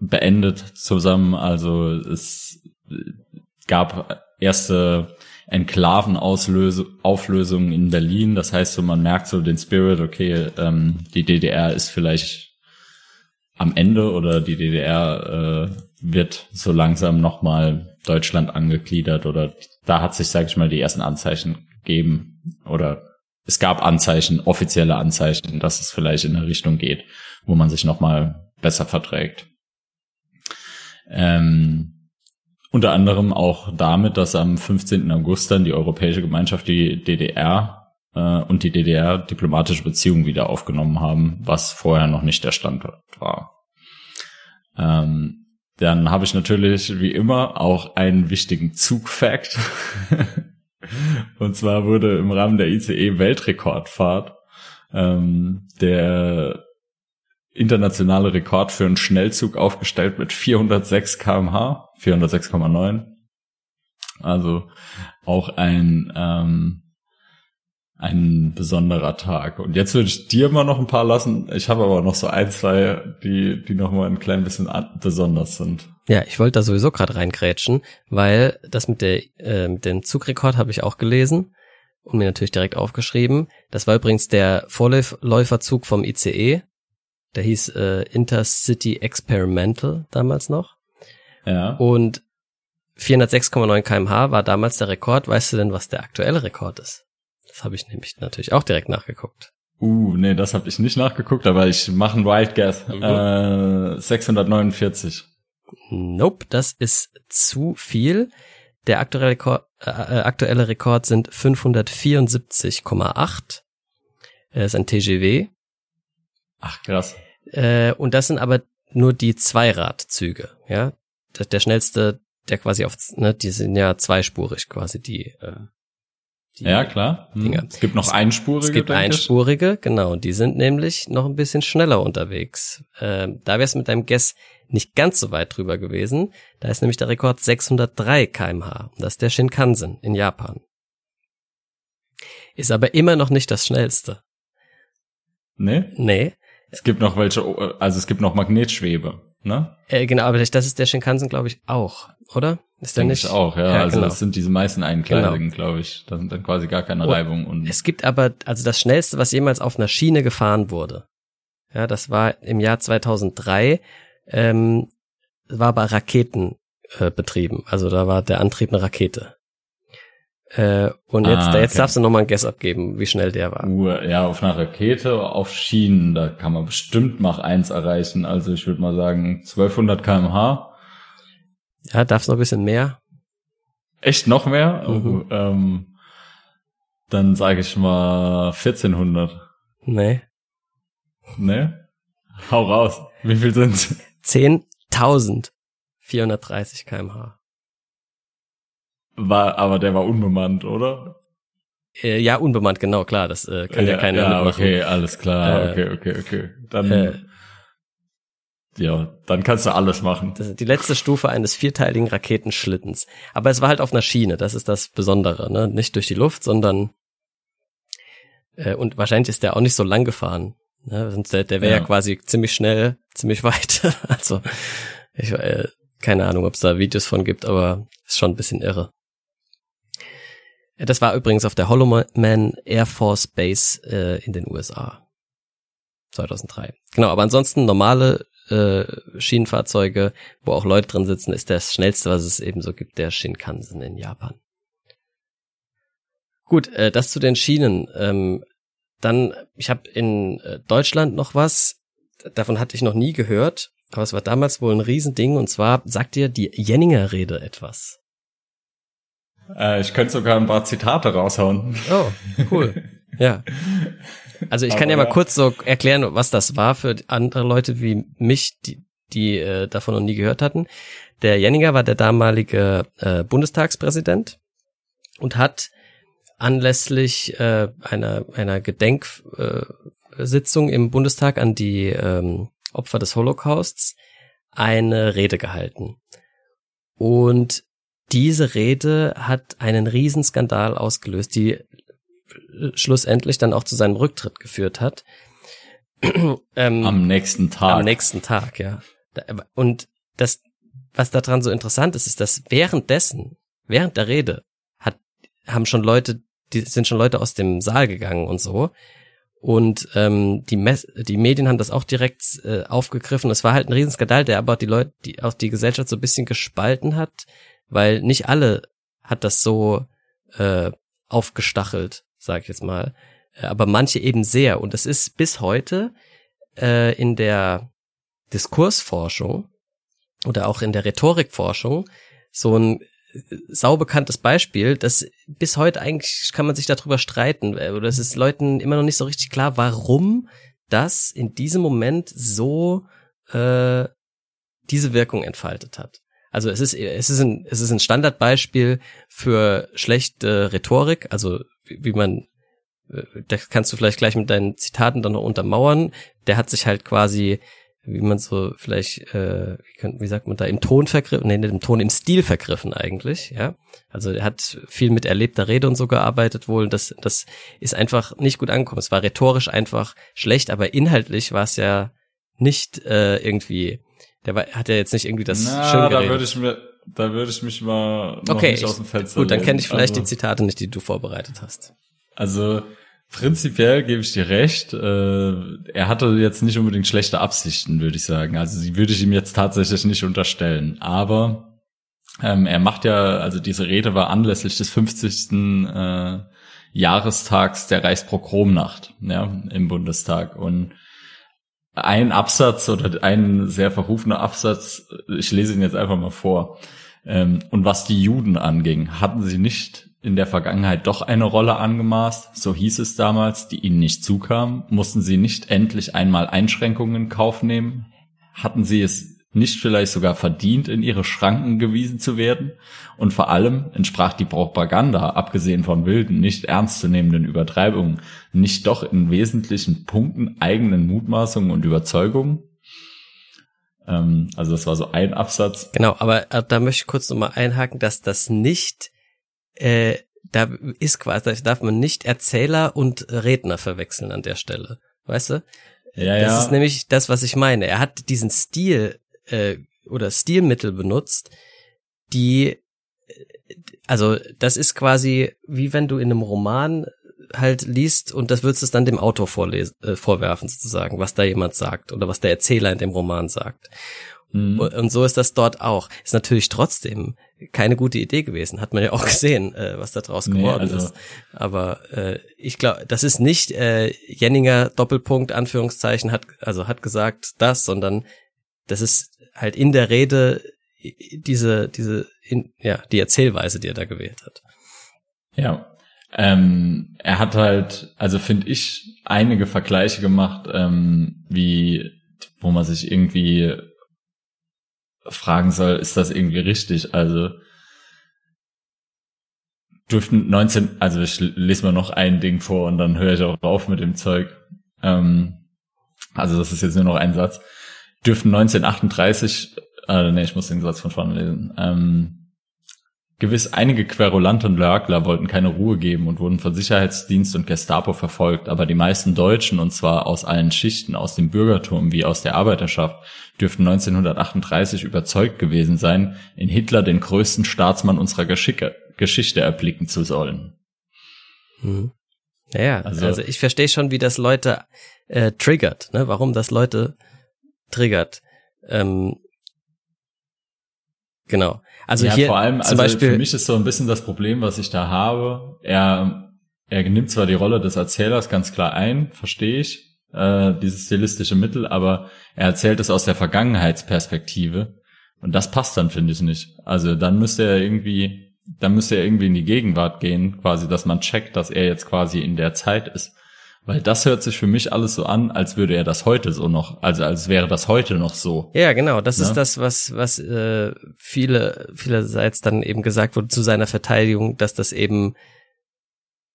beendet zusammen. Also es gab erste Enklavenauflösungen in Berlin. Das heißt, so man merkt so den Spirit, okay, ähm, die DDR ist vielleicht am Ende oder die DDR äh, wird so langsam nochmal Deutschland angegliedert oder da hat sich, sage ich mal, die ersten Anzeichen gegeben oder es gab Anzeichen, offizielle Anzeichen, dass es vielleicht in eine Richtung geht, wo man sich nochmal besser verträgt. Ähm, unter anderem auch damit, dass am 15. August dann die Europäische Gemeinschaft die DDR äh, und die DDR diplomatische Beziehungen wieder aufgenommen haben, was vorher noch nicht der Standort war. Ähm, dann habe ich natürlich wie immer auch einen wichtigen Zugfakt. [LAUGHS] Und zwar wurde im Rahmen der ICE Weltrekordfahrt ähm, der internationale Rekord für einen Schnellzug aufgestellt mit 406 kmh, 406,9. Also auch ein ähm, ein besonderer Tag. Und jetzt würde ich dir mal noch ein paar lassen. Ich habe aber noch so ein, zwei, die, die noch mal ein klein bisschen besonders sind. Ja, ich wollte da sowieso gerade reingrätschen, weil das mit der äh, mit dem Zugrekord habe ich auch gelesen und mir natürlich direkt aufgeschrieben. Das war übrigens der Vorläuferzug vom ICE. Der hieß äh, Intercity Experimental damals noch. Ja. Und 406,9 kmh war damals der Rekord. Weißt du denn, was der aktuelle Rekord ist? Das habe ich nämlich natürlich auch direkt nachgeguckt. Uh, nee, das habe ich nicht nachgeguckt, aber ich mache einen Wild Guess. Mhm. Äh, 649. Nope, das ist zu viel. Der aktuelle Rekord, äh, äh aktuelle Rekord sind 574,8. Er ist ein TGW. Ach, krass. Äh, und das sind aber nur die Zweiradzüge, ja. Der, der schnellste, der quasi auf, ne, die sind ja zweispurig quasi, die, äh, ja, klar. Hm. Es gibt noch einspurige. Es gibt einspurige, genau. Die sind nämlich noch ein bisschen schneller unterwegs. Ähm, da wär's mit deinem Guess nicht ganz so weit drüber gewesen. Da ist nämlich der Rekord 603 kmh. Das ist der Shinkansen in Japan. Ist aber immer noch nicht das schnellste. Nee? Nee. Es gibt noch welche, also es gibt noch Magnetschwebe, ne? Äh, genau, aber das ist der Shinkansen, glaube ich, auch, oder? Ist der nicht? Ich auch, ja. ja also genau. das sind diese meisten Einkleidungen, genau. glaube ich. Da sind dann quasi gar keine Reibung. Und es gibt aber, also das schnellste, was jemals auf einer Schiene gefahren wurde. Ja, das war im Jahr 2003, ähm, war bei Raketen äh, betrieben. Also da war der Antrieb eine Rakete. Äh, und jetzt, ah, jetzt darfst du nochmal ein Guess abgeben, wie schnell der war. Uh, ja, auf einer Rakete, auf Schienen, da kann man bestimmt Mach 1 erreichen. Also ich würde mal sagen 1200 kmh. Ja, darf's noch ein bisschen mehr? Echt noch mehr? Mhm. Oh, ähm, dann sage ich mal 1400. Nee. Nee? Hau raus. Wie viel sind's? 10.430 kmh. War, aber der war unbemannt, oder? Äh, ja, unbemannt, genau, klar. Das äh, kann ja, ja keiner ja, okay, alles klar. Äh, okay, okay, okay. Dann äh, ja, dann kannst du alles machen. Das ist die letzte Stufe eines vierteiligen Raketenschlittens. Aber es war halt auf einer Schiene, das ist das Besondere, ne? Nicht durch die Luft, sondern äh, und wahrscheinlich ist der auch nicht so lang gefahren. Ne? Der, der wäre ja. ja. quasi ziemlich schnell, ziemlich [LAUGHS] weit. also ich, äh, keine Ahnung, ob es da Videos von gibt, aber ist schon ein bisschen irre. Das war übrigens auf der Hollow Air Force Base äh, in den USA. 2003. Genau, aber ansonsten normale äh, Schienenfahrzeuge, wo auch Leute drin sitzen, ist das schnellste, was es eben so gibt, der Shinkansen in Japan. Gut, äh, das zu den Schienen. Ähm, dann, ich habe in äh, Deutschland noch was, davon hatte ich noch nie gehört, aber es war damals wohl ein Riesending und zwar sagt dir die Jenninger Rede etwas. Äh, ich könnte sogar ein paar Zitate raushauen. Oh, cool. ja. Also ich kann ja mal kurz so erklären, was das war für andere Leute wie mich, die, die äh, davon noch nie gehört hatten. Der Jenninger war der damalige äh, Bundestagspräsident und hat anlässlich äh, einer, einer Gedenksitzung äh, im Bundestag an die ähm, Opfer des Holocausts eine Rede gehalten. Und diese Rede hat einen Riesenskandal ausgelöst, die schlussendlich dann auch zu seinem Rücktritt geführt hat. [CLEARS THROAT] ähm, am nächsten Tag. Am nächsten Tag, ja. Und das, was daran so interessant ist, ist, dass währenddessen, während der Rede, hat, haben schon Leute, die sind schon Leute aus dem Saal gegangen und so. Und ähm, die, Mess die Medien haben das auch direkt äh, aufgegriffen. Es war halt ein Riesenskandal, der aber auch die Leute, die auch die Gesellschaft so ein bisschen gespalten hat, weil nicht alle hat das so äh, aufgestachelt, sag ich jetzt mal. Äh, aber manche eben sehr. Und es ist bis heute äh, in der Diskursforschung oder auch in der Rhetorikforschung so ein äh, saubekanntes Beispiel, dass bis heute eigentlich kann man sich darüber streiten äh, oder es ist Leuten immer noch nicht so richtig klar, warum das in diesem Moment so äh, diese Wirkung entfaltet hat. Also es ist es ist ein es ist ein Standardbeispiel für schlechte Rhetorik, also wie man, äh, das kannst du vielleicht gleich mit deinen Zitaten dann noch untermauern. Der hat sich halt quasi, wie man so vielleicht, äh, wie sagt man da, im Ton vergriffen, nee, im Ton, im Stil vergriffen eigentlich, ja. Also er hat viel mit erlebter Rede und so gearbeitet wohl. Das, das ist einfach nicht gut angekommen. Es war rhetorisch einfach schlecht, aber inhaltlich war es ja nicht äh, irgendwie, der war, hat ja jetzt nicht irgendwie das Na, schön geredet. Da würde ich mir, da würde ich mich mal noch okay, nicht aus dem Fenster Gut, dann kenne ich vielleicht also, die Zitate nicht, die du vorbereitet hast. Also prinzipiell gebe ich dir recht. Äh, er hatte jetzt nicht unbedingt schlechte Absichten, würde ich sagen. Also die würde ich ihm jetzt tatsächlich nicht unterstellen. Aber ähm, er macht ja, also diese Rede war anlässlich des 50. Äh, Jahrestags der Reichsprogromnacht ja, im Bundestag. Und ein Absatz oder ein sehr verrufener Absatz, ich lese ihn jetzt einfach mal vor. Ähm, und was die Juden anging, hatten sie nicht in der Vergangenheit doch eine Rolle angemaßt, so hieß es damals, die ihnen nicht zukam? Mussten sie nicht endlich einmal Einschränkungen in Kauf nehmen? Hatten sie es nicht vielleicht sogar verdient, in ihre Schranken gewiesen zu werden? Und vor allem entsprach die Propaganda, abgesehen von wilden, nicht ernstzunehmenden Übertreibungen, nicht doch in wesentlichen Punkten eigenen Mutmaßungen und Überzeugungen? Ähm, also das war so ein Absatz. Genau, aber äh, da möchte ich kurz nochmal einhaken, dass das nicht, äh, da ist quasi, da darf man nicht Erzähler und Redner verwechseln an der Stelle. Weißt du? Ja, das ja. ist nämlich das, was ich meine. Er hat diesen Stil äh, oder Stilmittel benutzt, die, äh, also das ist quasi wie wenn du in einem Roman halt liest und das würdest du dann dem Autor vorlesen, äh, vorwerfen sozusagen, was da jemand sagt oder was der Erzähler in dem Roman sagt. Mhm. Und so ist das dort auch. Ist natürlich trotzdem keine gute Idee gewesen, hat man ja auch [LAUGHS] gesehen, äh, was da draus nee, geworden also ist. Aber äh, ich glaube, das ist nicht äh, Jenninger Doppelpunkt Anführungszeichen hat also hat gesagt das, sondern das ist halt in der Rede diese diese in, ja die Erzählweise, die er da gewählt hat. Ja, ähm, er hat halt, also finde ich, einige Vergleiche gemacht, ähm, wie, wo man sich irgendwie fragen soll, ist das irgendwie richtig? Also dürften 19, also ich lese mal noch ein Ding vor und dann höre ich auch auf mit dem Zeug. Ähm, also das ist jetzt nur noch ein Satz. Dürften 1938, äh, nee, ich muss den Satz von vorne lesen. Ähm, Gewiss einige Querulante und Lörgler wollten keine Ruhe geben und wurden von Sicherheitsdienst und Gestapo verfolgt, aber die meisten Deutschen, und zwar aus allen Schichten, aus dem Bürgertum wie aus der Arbeiterschaft, dürften 1938 überzeugt gewesen sein, in Hitler den größten Staatsmann unserer Geschicke, Geschichte erblicken zu sollen. Mhm. Ja, also, also ich verstehe schon, wie das Leute äh, triggert, ne? warum das Leute triggert. Ähm, genau. Also ja, hier vor allem, zum also Beispiel, für mich ist so ein bisschen das Problem, was ich da habe. Er, er nimmt zwar die Rolle des Erzählers ganz klar ein, verstehe ich, äh, dieses stilistische Mittel, aber er erzählt es aus der Vergangenheitsperspektive. Und das passt dann, finde ich, nicht. Also dann müsste er irgendwie, dann müsste er irgendwie in die Gegenwart gehen, quasi, dass man checkt, dass er jetzt quasi in der Zeit ist. Weil das hört sich für mich alles so an, als würde er das heute so noch, also als wäre das heute noch so. Ja, genau. Das ne? ist das, was was äh, viele vielerseits dann eben gesagt wurde zu seiner Verteidigung, dass das eben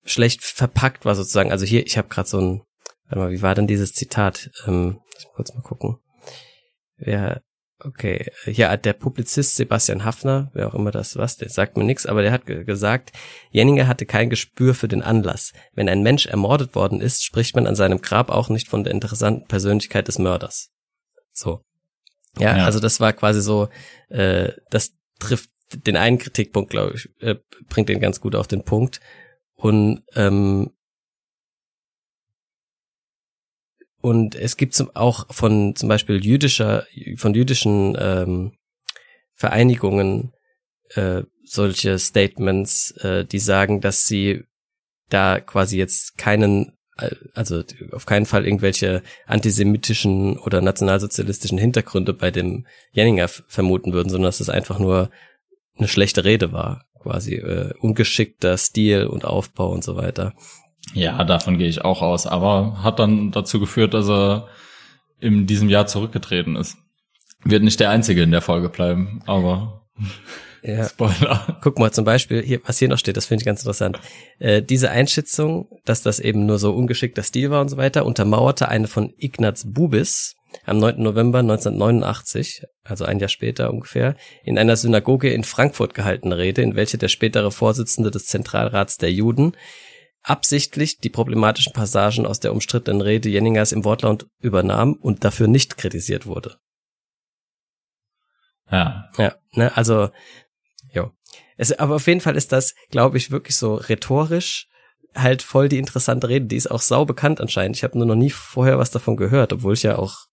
schlecht verpackt war sozusagen. Also hier, ich habe gerade so ein, warte mal, wie war denn dieses Zitat? Ähm, kurz mal gucken. Wer Okay, ja, der Publizist Sebastian Hafner, wer auch immer das was, der sagt mir nichts, aber der hat gesagt, Jenninger hatte kein Gespür für den Anlass. Wenn ein Mensch ermordet worden ist, spricht man an seinem Grab auch nicht von der interessanten Persönlichkeit des Mörders. So. Ja, ja. also das war quasi so, äh, das trifft den einen Kritikpunkt, glaube ich, äh, bringt den ganz gut auf den Punkt. Und ähm, Und es gibt zum, auch von zum Beispiel jüdischer, von jüdischen ähm, Vereinigungen äh, solche Statements, äh, die sagen, dass sie da quasi jetzt keinen, äh, also auf keinen Fall irgendwelche antisemitischen oder nationalsozialistischen Hintergründe bei dem Jenninger vermuten würden, sondern dass es einfach nur eine schlechte Rede war, quasi äh, ungeschickter Stil und Aufbau und so weiter. Ja, davon gehe ich auch aus, aber hat dann dazu geführt, dass er in diesem Jahr zurückgetreten ist. Wird nicht der Einzige in der Folge bleiben, aber ja. [LAUGHS] Spoiler. Guck mal, zum Beispiel, hier, was hier noch steht, das finde ich ganz interessant. Äh, diese Einschätzung, dass das eben nur so ungeschickter Stil war und so weiter, untermauerte eine von Ignaz Bubis am 9. November 1989, also ein Jahr später ungefähr, in einer Synagoge in Frankfurt gehaltene Rede, in welche der spätere Vorsitzende des Zentralrats der Juden absichtlich die problematischen Passagen aus der umstrittenen Rede Jenningers im Wortlaut übernahm und dafür nicht kritisiert wurde. Ja. Ja, ne, also, jo. Es, aber auf jeden Fall ist das, glaube ich, wirklich so rhetorisch halt voll die interessante Rede. Die ist auch sau bekannt anscheinend. Ich habe nur noch nie vorher was davon gehört, obwohl ich ja auch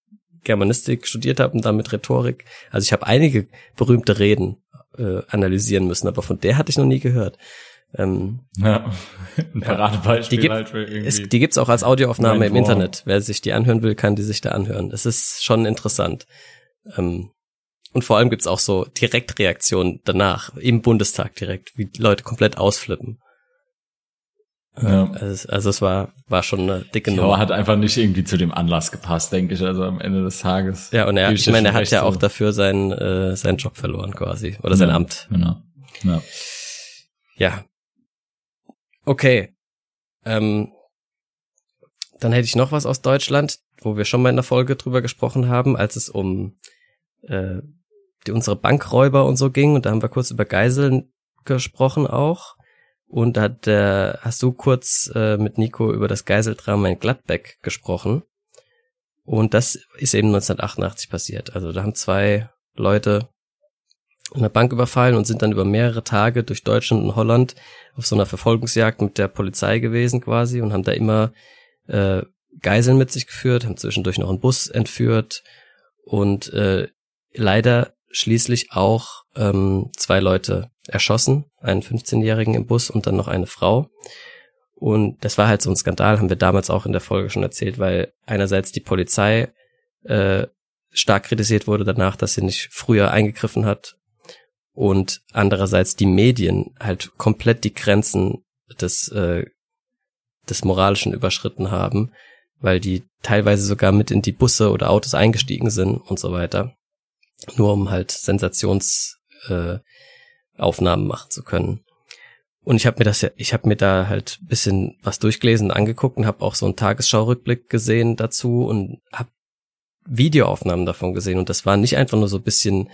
Germanistik studiert habe und damit Rhetorik. Also ich habe einige berühmte Reden äh, analysieren müssen, aber von der hatte ich noch nie gehört. Ähm, ja, ein Paradebeispiel die gibt, halt die gibt's auch als Audioaufnahme im Internet. Wer sich die anhören will, kann die sich da anhören. Es ist schon interessant. Ähm, und vor allem gibt's auch so Direktreaktionen danach, im Bundestag direkt, wie Leute komplett ausflippen. Ja. Also, also es war, war schon eine dicke ja, Nummer. hat einfach nicht irgendwie zu dem Anlass gepasst, denke ich, also am Ende des Tages. Ja, und er, ich meine, er hat ja auch dafür seinen, äh, seinen Job verloren quasi. Oder sein Amt. Genau. Ja. Ja, Okay. Ähm, dann hätte ich noch was aus Deutschland, wo wir schon mal in der Folge drüber gesprochen haben, als es um äh, die, unsere Bankräuber und so ging. Und da haben wir kurz über Geiseln gesprochen auch. Und da hat, äh, hast du kurz äh, mit Nico über das Geiseldrama in Gladbeck gesprochen. Und das ist eben 1988 passiert. Also da haben zwei Leute eine Bank überfallen und sind dann über mehrere Tage durch Deutschland und Holland auf so einer Verfolgungsjagd mit der Polizei gewesen quasi und haben da immer äh, Geiseln mit sich geführt, haben zwischendurch noch einen Bus entführt und äh, leider schließlich auch ähm, zwei Leute erschossen, einen 15-Jährigen im Bus und dann noch eine Frau. Und das war halt so ein Skandal, haben wir damals auch in der Folge schon erzählt, weil einerseits die Polizei äh, stark kritisiert wurde danach, dass sie nicht früher eingegriffen hat und andererseits die Medien halt komplett die Grenzen des, äh, des Moralischen überschritten haben, weil die teilweise sogar mit in die Busse oder Autos eingestiegen sind und so weiter, nur um halt Sensationsaufnahmen äh, Aufnahmen machen zu können. Und ich habe mir das ja, ich habe mir da halt bisschen was durchgelesen, angeguckt und habe auch so einen Tagesschaurückblick gesehen dazu und habe Videoaufnahmen davon gesehen und das war nicht einfach nur so bisschen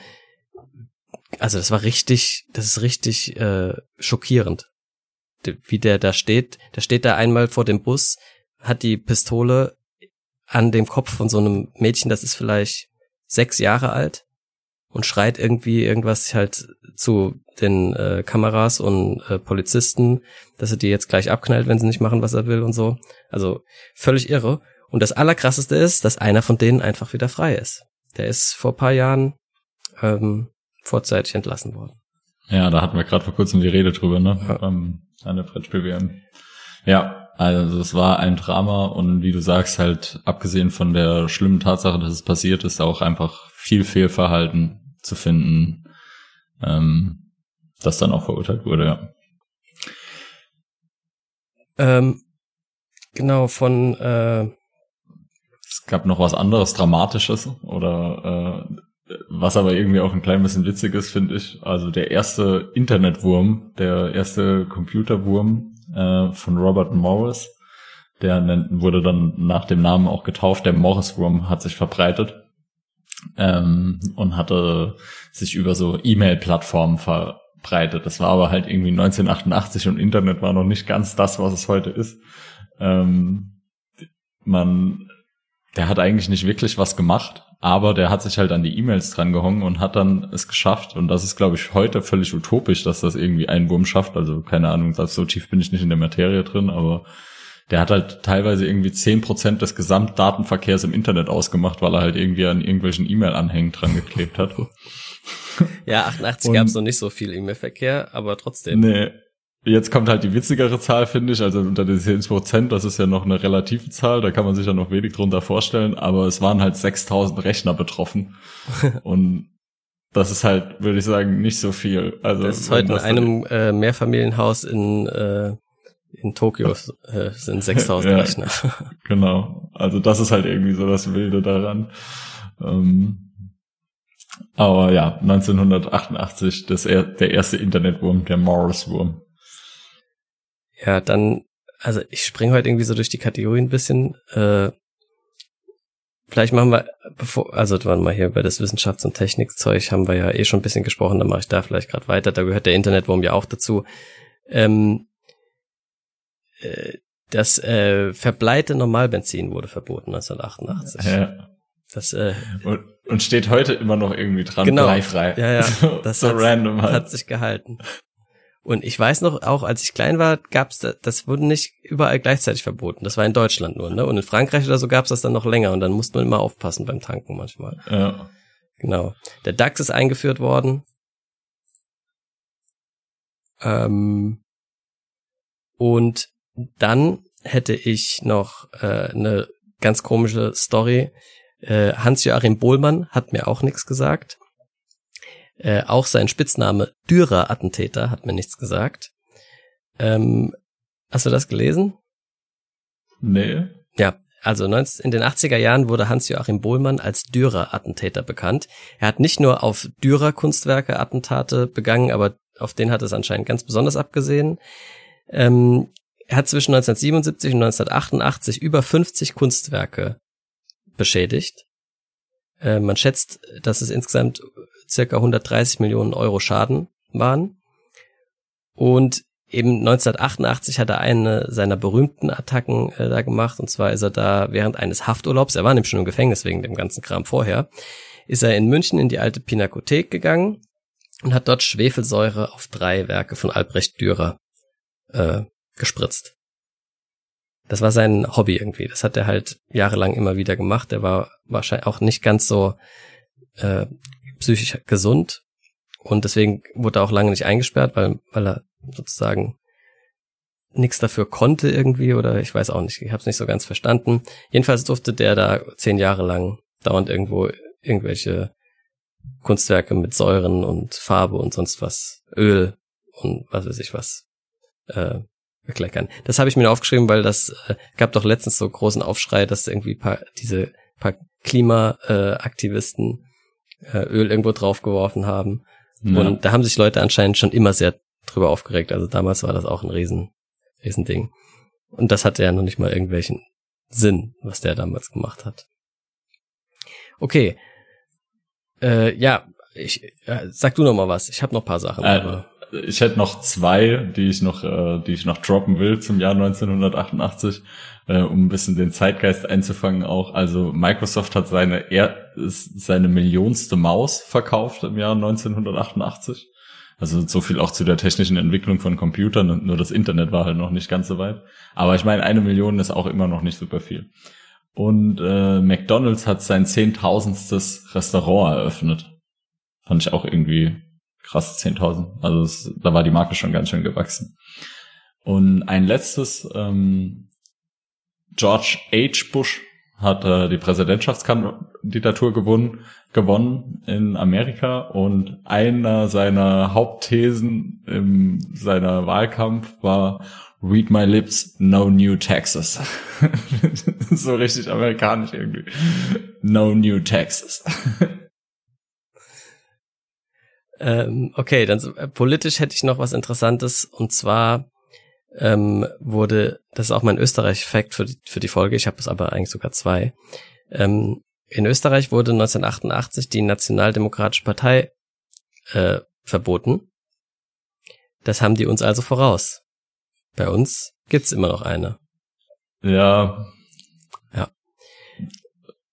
also das war richtig, das ist richtig äh, schockierend, wie der da steht. Der steht da einmal vor dem Bus, hat die Pistole an dem Kopf von so einem Mädchen, das ist vielleicht sechs Jahre alt und schreit irgendwie irgendwas halt zu den äh, Kameras und äh, Polizisten, dass er die jetzt gleich abknallt, wenn sie nicht machen, was er will und so. Also völlig irre. Und das Allerkrasseste ist, dass einer von denen einfach wieder frei ist. Der ist vor paar Jahren ähm, vorzeitig entlassen worden. Ja, da hatten wir gerade vor kurzem die Rede drüber, ne? Ja. Ähm, an der Brettspiel-WM. Ja, also es war ein Drama und wie du sagst, halt abgesehen von der schlimmen Tatsache, dass es passiert ist, auch einfach viel Fehlverhalten zu finden, ähm, das dann auch verurteilt wurde, ja. Ähm, genau, von äh Es gab noch was anderes Dramatisches oder äh, was aber irgendwie auch ein klein bisschen witzig ist, finde ich. Also der erste Internetwurm, der erste Computerwurm äh, von Robert Morris, der wurde dann nach dem Namen auch getauft. Der Morris-Wurm hat sich verbreitet ähm, und hatte sich über so E-Mail-Plattformen verbreitet. Das war aber halt irgendwie 1988 und Internet war noch nicht ganz das, was es heute ist. Ähm, man, der hat eigentlich nicht wirklich was gemacht aber der hat sich halt an die E-Mails dran gehangen und hat dann es geschafft. Und das ist, glaube ich, heute völlig utopisch, dass das irgendwie ein Wurm schafft. Also keine Ahnung, so tief bin ich nicht in der Materie drin, aber der hat halt teilweise irgendwie zehn Prozent des Gesamtdatenverkehrs im Internet ausgemacht, weil er halt irgendwie an irgendwelchen E-Mail-Anhängen dran geklebt hat. Ja, 88 gab es noch nicht so viel E-Mail-Verkehr, aber trotzdem. Nee, Jetzt kommt halt die witzigere Zahl, finde ich. Also unter den 10 Prozent, das ist ja noch eine relative Zahl, da kann man sich ja noch wenig drunter vorstellen. Aber es waren halt 6000 Rechner betroffen. [LAUGHS] Und das ist halt, würde ich sagen, nicht so viel. Also das ist heute in einem äh, Mehrfamilienhaus in, äh, in Tokio äh, sind 6000 [LAUGHS] ja, Rechner. [LAUGHS] Genau. Also das ist halt irgendwie so das Wilde daran. Ähm, aber ja, 1988 das, der erste Internetwurm, der Morris-Wurm. Ja, dann, also ich springe heute irgendwie so durch die Kategorien ein bisschen. Äh, vielleicht machen wir, bevor, also warte mal hier bei das Wissenschafts- und Technikzeug haben wir ja eh schon ein bisschen gesprochen, dann mache ich da vielleicht gerade weiter. Da gehört der Internetwurm ja auch dazu. Ähm, äh, das äh, verbleite Normalbenzin wurde verboten 1988. Ja. Das, äh, und, und steht heute immer noch irgendwie dran, genau, bleifrei. Ja, ja. [LAUGHS] Das so hat, random halt. hat sich gehalten. Und ich weiß noch, auch als ich klein war, gab's das, das wurde nicht überall gleichzeitig verboten. Das war in Deutschland nur, ne? Und in Frankreich oder so gab's das dann noch länger und dann musste man immer aufpassen beim Tanken manchmal. Ja. Genau. Der DAX ist eingeführt worden. Ähm, und dann hätte ich noch äh, eine ganz komische Story. Äh, Hans-Joachim Bohlmann hat mir auch nichts gesagt. Äh, auch sein Spitzname Dürer-Attentäter hat mir nichts gesagt. Ähm, hast du das gelesen? Nee. Ja, also in den 80er Jahren wurde Hans-Joachim Bohlmann als Dürer-Attentäter bekannt. Er hat nicht nur auf Dürer-Kunstwerke Attentate begangen, aber auf den hat es anscheinend ganz besonders abgesehen. Ähm, er hat zwischen 1977 und 1988 über 50 Kunstwerke beschädigt. Äh, man schätzt, dass es insgesamt circa 130 Millionen Euro Schaden waren. Und eben 1988 hat er eine seiner berühmten Attacken äh, da gemacht. Und zwar ist er da während eines Hafturlaubs, er war nämlich schon im Gefängnis wegen dem ganzen Kram vorher, ist er in München in die alte Pinakothek gegangen und hat dort Schwefelsäure auf drei Werke von Albrecht Dürer äh, gespritzt. Das war sein Hobby irgendwie. Das hat er halt jahrelang immer wieder gemacht. Er war wahrscheinlich auch nicht ganz so äh, psychisch gesund und deswegen wurde er auch lange nicht eingesperrt, weil, weil er sozusagen nichts dafür konnte irgendwie oder ich weiß auch nicht, ich habe es nicht so ganz verstanden. Jedenfalls durfte der da zehn Jahre lang dauernd irgendwo irgendwelche Kunstwerke mit Säuren und Farbe und sonst was, Öl und was weiß ich was, äh, bekleckern. Das habe ich mir aufgeschrieben, weil das äh, gab doch letztens so großen Aufschrei, dass irgendwie paar, diese paar Klimaaktivisten äh, Öl irgendwo draufgeworfen haben. Ja. Und da haben sich Leute anscheinend schon immer sehr drüber aufgeregt. Also damals war das auch ein riesen, riesen Ding. Und das hatte ja noch nicht mal irgendwelchen Sinn, was der damals gemacht hat. Okay. Äh, ja, ich äh, sag du noch mal was. Ich habe noch paar Sachen. Äh, ich hätte noch zwei, die ich noch, äh, die ich noch droppen will zum Jahr 1988, äh, um ein bisschen den Zeitgeist einzufangen auch. Also Microsoft hat seine er seine millionste Maus verkauft im Jahr 1988. Also so viel auch zu der technischen Entwicklung von Computern nur das Internet war halt noch nicht ganz so weit. Aber ich meine, eine Million ist auch immer noch nicht super viel. Und äh, McDonald's hat sein zehntausendstes Restaurant eröffnet. Fand ich auch irgendwie krass, 10.000. Also es, da war die Marke schon ganz schön gewachsen. Und ein letztes, ähm, George H. Bush hat äh, die Präsidentschaftskandidatur gewonnen, gewonnen in Amerika und einer seiner Hauptthesen in seiner Wahlkampf war Read my lips, no new taxes. [LAUGHS] so richtig amerikanisch irgendwie. No new taxes. [LAUGHS] ähm, okay, dann äh, politisch hätte ich noch was Interessantes und zwar ähm, wurde, das ist auch mein Österreich-Fact für die, für die Folge, ich habe es aber eigentlich sogar zwei. Ähm, in Österreich wurde 1988 die Nationaldemokratische Partei äh, verboten. Das haben die uns also voraus. Bei uns gibt's immer noch eine. Ja. Ja.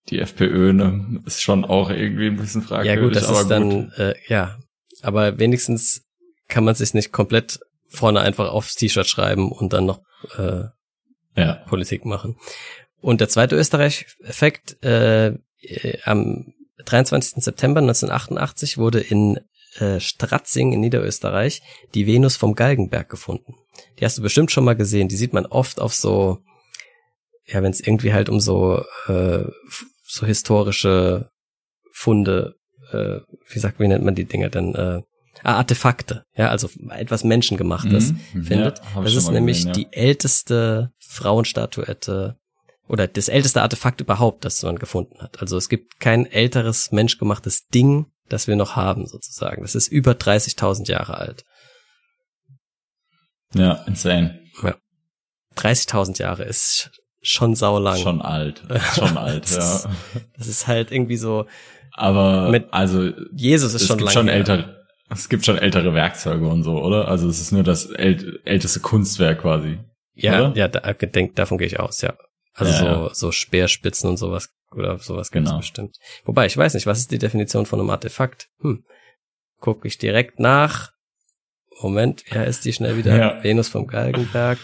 Die FPÖ ne, ist schon auch irgendwie ein bisschen fragwürdig. Ja gut, das ist dann, äh, ja. Aber wenigstens kann man sich nicht komplett vorne einfach aufs T-Shirt schreiben und dann noch äh, ja. Politik machen. Und der zweite Österreich-Effekt, äh, äh, am 23. September 1988 wurde in äh, Stratzing in Niederösterreich die Venus vom Galgenberg gefunden. Die hast du bestimmt schon mal gesehen. Die sieht man oft auf so, ja, wenn es irgendwie halt um so äh, so historische Funde, äh, wie sagt, wie nennt man die Dinger denn? Äh, ah, Artefakte, ja, also etwas Menschengemachtes Mhm. findet. Ja, das ist nämlich gesehen, ja. die älteste Frauenstatuette oder das älteste Artefakt überhaupt, das man gefunden hat. Also es gibt kein älteres menschgemachtes Ding, das wir noch haben, sozusagen. Das ist über 30.000 Jahre alt. Ja, insane. 30.000 Jahre ist schon saulang. Schon alt. Schon [LAUGHS] alt, Das ja. Das ist halt irgendwie so, Aber Mit- also Jesus ist es schon gibt schon her. ältere, es gibt schon ältere Werkzeuge und so, oder? Also es ist nur das ält älteste Kunstwerk quasi. Ja, Oder? ja, da, denk, davon gehe ich aus, ja. Also Ja, so, ja. so Speerspitzen und sowas oder sowas gibt's Genau. bestimmt. Wobei, ich weiß nicht, was ist die Definition von einem Artefakt? Hm. Guck ich direkt nach. Moment, wie heißt die schnell wieder? Ja. Venus vom Galgenberg.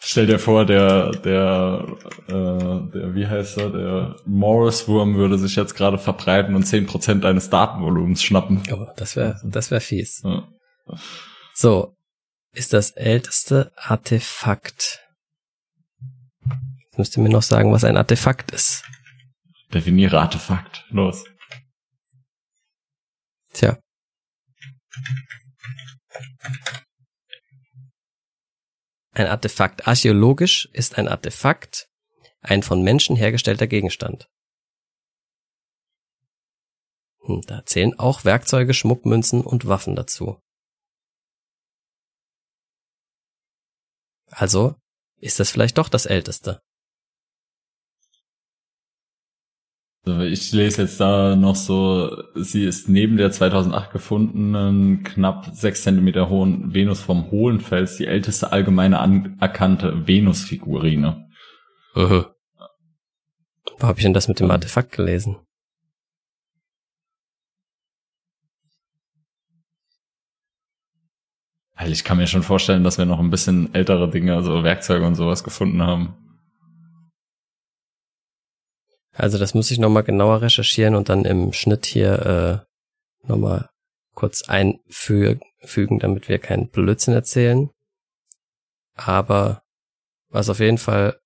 Stell dir vor, der, der, äh, der, wie heißt er, der Morris-Wurm würde sich jetzt gerade verbreiten und 10% deines Datenvolumens schnappen. Oh, das wäre, das wäre fies. Ja. So. Ist das älteste Artefakt. Jetzt müsst ihr mir noch sagen, was ein Artefakt ist. Definiere Artefakt. Los. Tja. Ein Artefakt. Archäologisch ist ein Artefakt ein von Menschen hergestellter Gegenstand. Hm, Da zählen auch Werkzeuge, Schmuckmünzen und Waffen dazu. Also ist das vielleicht doch das älteste. Also ich lese jetzt da noch so, sie ist neben der 2008 gefundenen, knapp sechs Zentimeter hohen Venus vom Hohlenfels die älteste allgemeine anerkannte Venus-Figurine. Wo habe ich denn das mit dem Artefakt gelesen? Weil ich kann mir schon vorstellen, dass wir noch ein bisschen ältere Dinge, also Werkzeuge und sowas gefunden haben. Also das muss ich nochmal genauer recherchieren und dann im Schnitt hier äh, nochmal kurz einfügen, damit wir keinen Blödsinn erzählen. Aber was auf jeden Fall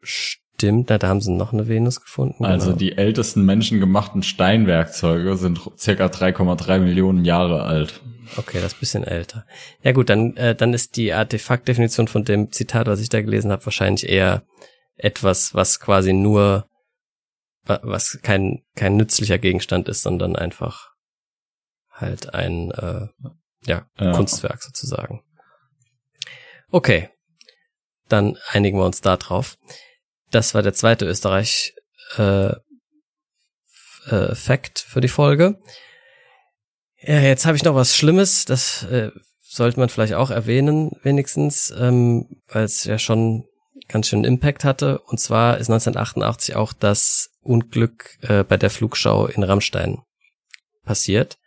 stimmt, na, da haben sie noch eine Venus gefunden. Also genau. die ältesten menschengemachten Steinwerkzeuge sind circa 3,3 Millionen Jahre alt. Okay, das ist bisschen älter. Ja gut, dann, äh, dann ist die Artefaktdefinition von dem Zitat, was ich da gelesen habe, wahrscheinlich eher etwas, was quasi nur, wa- was kein, kein nützlicher Gegenstand ist, sondern einfach halt ein äh, ja, Ja. Kunstwerk sozusagen. Okay, dann einigen wir uns da drauf. Das war der zweite Österreich äh, äh, Fact für die Folge. Ja, jetzt habe ich noch was Schlimmes, das äh, sollte man vielleicht auch erwähnen, wenigstens, ähm, weil es ja schon ganz schön Impact hatte. Und zwar ist 1988 auch das Unglück äh, bei der Flugschau in Rammstein passiert.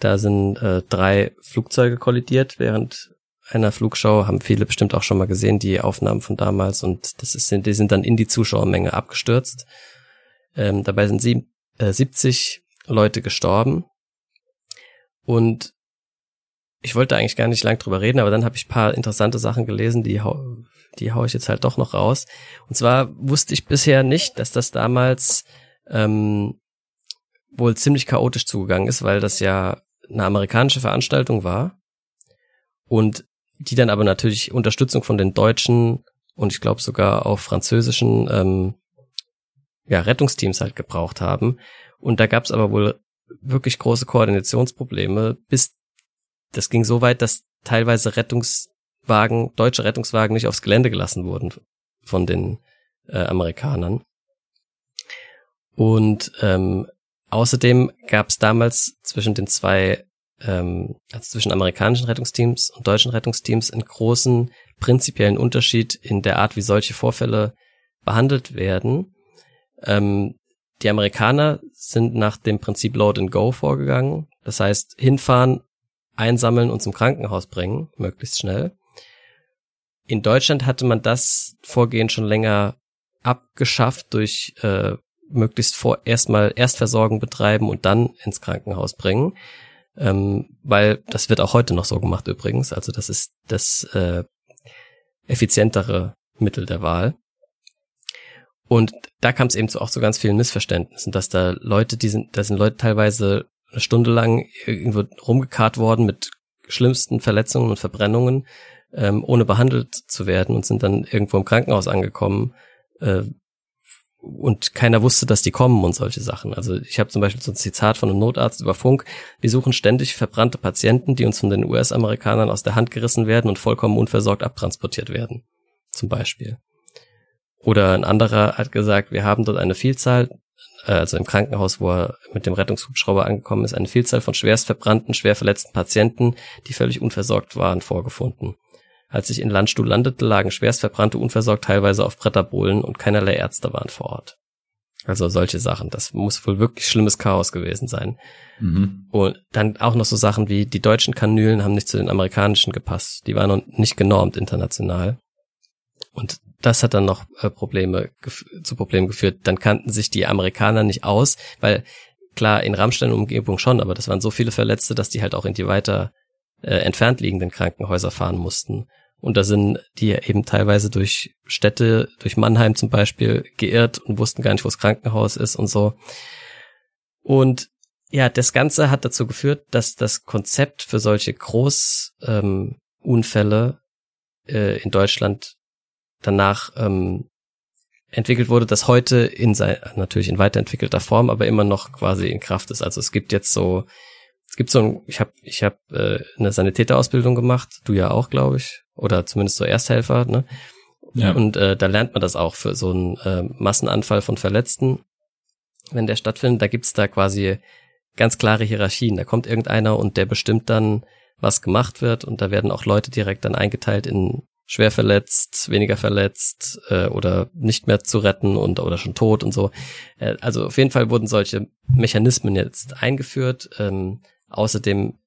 Da sind äh, drei Flugzeuge kollidiert während einer Flugschau, haben viele bestimmt auch schon mal gesehen, die Aufnahmen von damals und das ist, die sind dann in die Zuschauermenge abgestürzt. Ähm, dabei sind sieb, äh, 70 Leute gestorben und ich wollte eigentlich gar nicht lang drüber reden, aber dann habe ich paar interessante Sachen gelesen, die hau, die hau ich jetzt halt doch noch raus. Und zwar wusste ich bisher nicht, dass das damals ähm, wohl ziemlich chaotisch zugegangen ist, weil das ja eine amerikanische Veranstaltung war und die dann aber natürlich Unterstützung von den deutschen und ich glaube sogar auch französischen ähm, ja, Rettungsteams halt gebraucht haben. Und da gab es aber wohl wirklich große Koordinationsprobleme, bis das ging so weit, dass teilweise Rettungswagen, deutsche Rettungswagen nicht aufs Gelände gelassen wurden von den äh, Amerikanern. Und ähm, außerdem gab es damals zwischen den zwei, ähm, also zwischen amerikanischen Rettungsteams und deutschen Rettungsteams einen großen prinzipiellen Unterschied in der Art, wie solche Vorfälle behandelt werden. Ähm, die Amerikaner sind nach dem Prinzip Load and Go vorgegangen. Das heißt, hinfahren, einsammeln und zum Krankenhaus bringen, möglichst schnell. In Deutschland hatte man das Vorgehen schon länger abgeschafft durch äh, möglichst vor erstmal Erstversorgung betreiben und dann ins Krankenhaus bringen. Ähm, weil das wird auch heute noch so gemacht übrigens. Also das ist das äh, effizientere Mittel der Wahl. Und da kam es eben zu auch zu ganz vielen Missverständnissen, dass da Leute, die sind, da sind Leute teilweise eine Stunde lang irgendwo rumgekarrt worden mit schlimmsten Verletzungen und Verbrennungen, ähm, ohne behandelt zu werden und sind dann irgendwo im Krankenhaus angekommen. Äh, und keiner wusste, dass die kommen und solche Sachen. Also ich habe zum Beispiel so ein Zitat von einem Notarzt über Funk. Wir suchen ständig verbrannte Patienten, die uns von den US-Amerikanern aus der Hand gerissen werden und vollkommen unversorgt abtransportiert werden. Zum Beispiel. Oder ein anderer hat gesagt, wir haben dort eine Vielzahl, äh, also im Krankenhaus, wo er mit dem Rettungshubschrauber angekommen ist, eine Vielzahl von schwerst verbrannten, schwer verletzten Patienten, die völlig unversorgt waren, vorgefunden. Als ich in Landstuhl landete, lagen schwerst verbrannte unversorgt teilweise auf Bretterbohlen und keinerlei Ärzte waren vor Ort. Also solche Sachen. Das muss wohl wirklich schlimmes Chaos gewesen sein. Mhm. Und dann auch noch so Sachen wie die deutschen Kanülen haben nicht zu den amerikanischen gepasst. Die waren noch nicht genormt international. Und das hat dann noch äh, Probleme zu Problemen geführt. Dann kannten sich die Amerikaner nicht aus, weil klar in Rammstein-Umgebung schon, aber das waren so viele Verletzte, dass die halt auch in die weiter äh, entfernt liegenden Krankenhäuser fahren mussten. Und da sind die eben teilweise durch Städte, durch Mannheim zum Beispiel, geirrt und wussten gar nicht, wo das Krankenhaus ist und so. Und ja, das Ganze hat dazu geführt, dass das Konzept für solche Großunfälle ähm, äh, in Deutschland danach ähm, entwickelt wurde, das heute in sein, natürlich in weiterentwickelter Form, aber immer noch quasi in Kraft ist. Also es gibt jetzt so, es gibt so ein, ich habe ich hab, äh, eine Sanitäterausbildung gemacht, du ja auch, glaube ich, oder zumindest so Ersthelfer, ne? Ja. Und äh, da lernt man das auch für so einen äh, Massenanfall von Verletzten, wenn der stattfindet. Da gibt's da quasi ganz klare Hierarchien. Da kommt irgendeiner und der bestimmt dann, was gemacht wird. Und da werden auch Leute direkt dann eingeteilt in schwer verletzt, weniger verletzt äh, oder nicht mehr zu retten und oder schon tot und so. Äh, also auf jeden Fall wurden solche Mechanismen jetzt eingeführt. Ähm, außerdem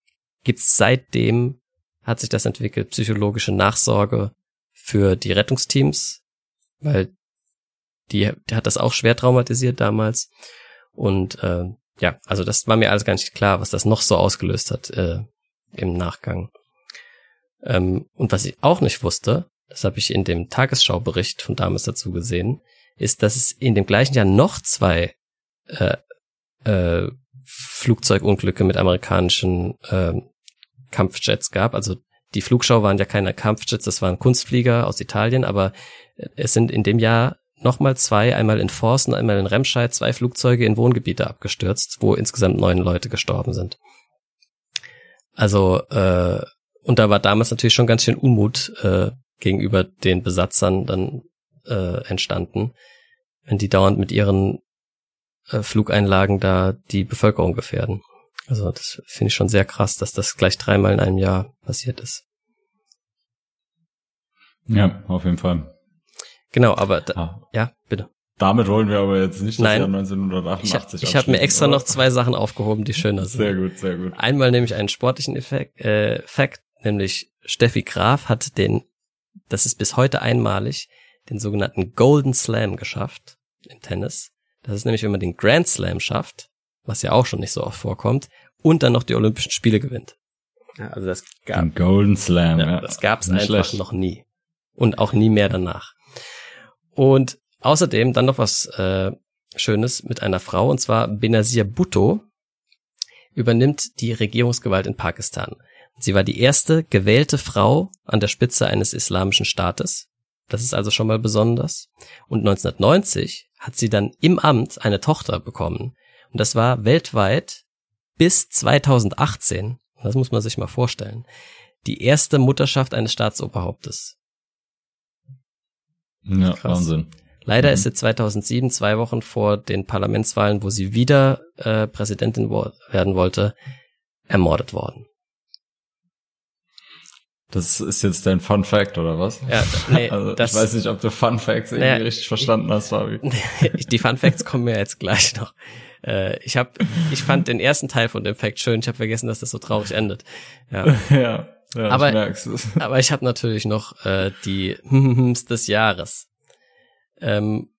gibt's seitdem hat sich das entwickelt psychologische Nachsorge für die Rettungsteams, weil die, die hat das auch schwer traumatisiert damals und äh, ja, also das war mir alles gar nicht klar, was das noch so ausgelöst hat äh, im Nachgang. Ähm, und was ich auch nicht wusste, das habe ich in dem Tagesschaubericht von damals dazu gesehen, ist, dass es in dem gleichen Jahr noch zwei äh, äh, Flugzeugunglücke mit amerikanischen äh, Kampfjets gab. Also die Flugschau waren ja keine Kampfjets, das waren Kunstflieger aus Italien, aber es sind in dem Jahr nochmal zwei, einmal in Forst und einmal in Remscheid, zwei Flugzeuge in Wohngebiete abgestürzt, wo insgesamt neun Leute gestorben sind. Also äh, und da war damals natürlich schon ganz schön Unmut äh, gegenüber den Besatzern dann äh, entstanden, wenn die dauernd mit ihren äh, Flugeinlagen da die Bevölkerung gefährden. Also das finde ich schon sehr krass, dass das gleich dreimal in einem Jahr passiert ist. Ja, auf jeden Fall. Genau, aber da, Ah. ja, bitte. Damit wollen wir aber jetzt nicht das Nein. Jahr 1988 Ich, ich habe mir extra oder? noch zwei Sachen aufgehoben, die schöner [LAUGHS] sind. Sehr gut, sehr gut. Einmal nämlich einen sportlichen Effekt, äh, Fact, nämlich Steffi Graf hat den, das ist bis heute einmalig, den sogenannten Golden Slam geschafft im Tennis. Das ist nämlich, wenn man den Grand Slam schafft, was ja auch schon nicht so oft vorkommt, und dann noch die Olympischen Spiele gewinnt. Ja, also das gab, Ein Golden Slam, ja, ja. das gab's einfach schlecht. noch nie. Und auch nie mehr danach. Und außerdem dann noch was äh, Schönes mit einer Frau, und zwar Benazir Bhutto übernimmt die Regierungsgewalt in Pakistan. Sie war die erste gewählte Frau an der Spitze eines islamischen Staates. Das ist also schon mal besonders. Und 1990 hat sie dann im Amt eine Tochter bekommen. Und das war weltweit bis 2018, das muss man sich mal vorstellen, die erste Mutterschaft eines Staatsoberhauptes. Ja, Krass. Wahnsinn. Leider Mhm. ist sie 2007, zwei Wochen vor den Parlamentswahlen, wo sie wieder äh, Präsidentin wo werden wollte, ermordet worden. Das ist jetzt dein Fun Fact, oder was? Ja, nee, [LAUGHS] also, das, ich weiß nicht, ob du Fun Facts irgendwie Naja, richtig verstanden hast, Fabi. [LAUGHS] die Fun Facts kommen mir jetzt gleich noch. Äh, ich hab, ich fand den ersten Teil von dem Fact schön. Ich habe vergessen, dass das so traurig endet. Ja. [LAUGHS] ja, ja Aber- ich merk's. Aber ich habe natürlich noch äh, die des Jahres. Ähm,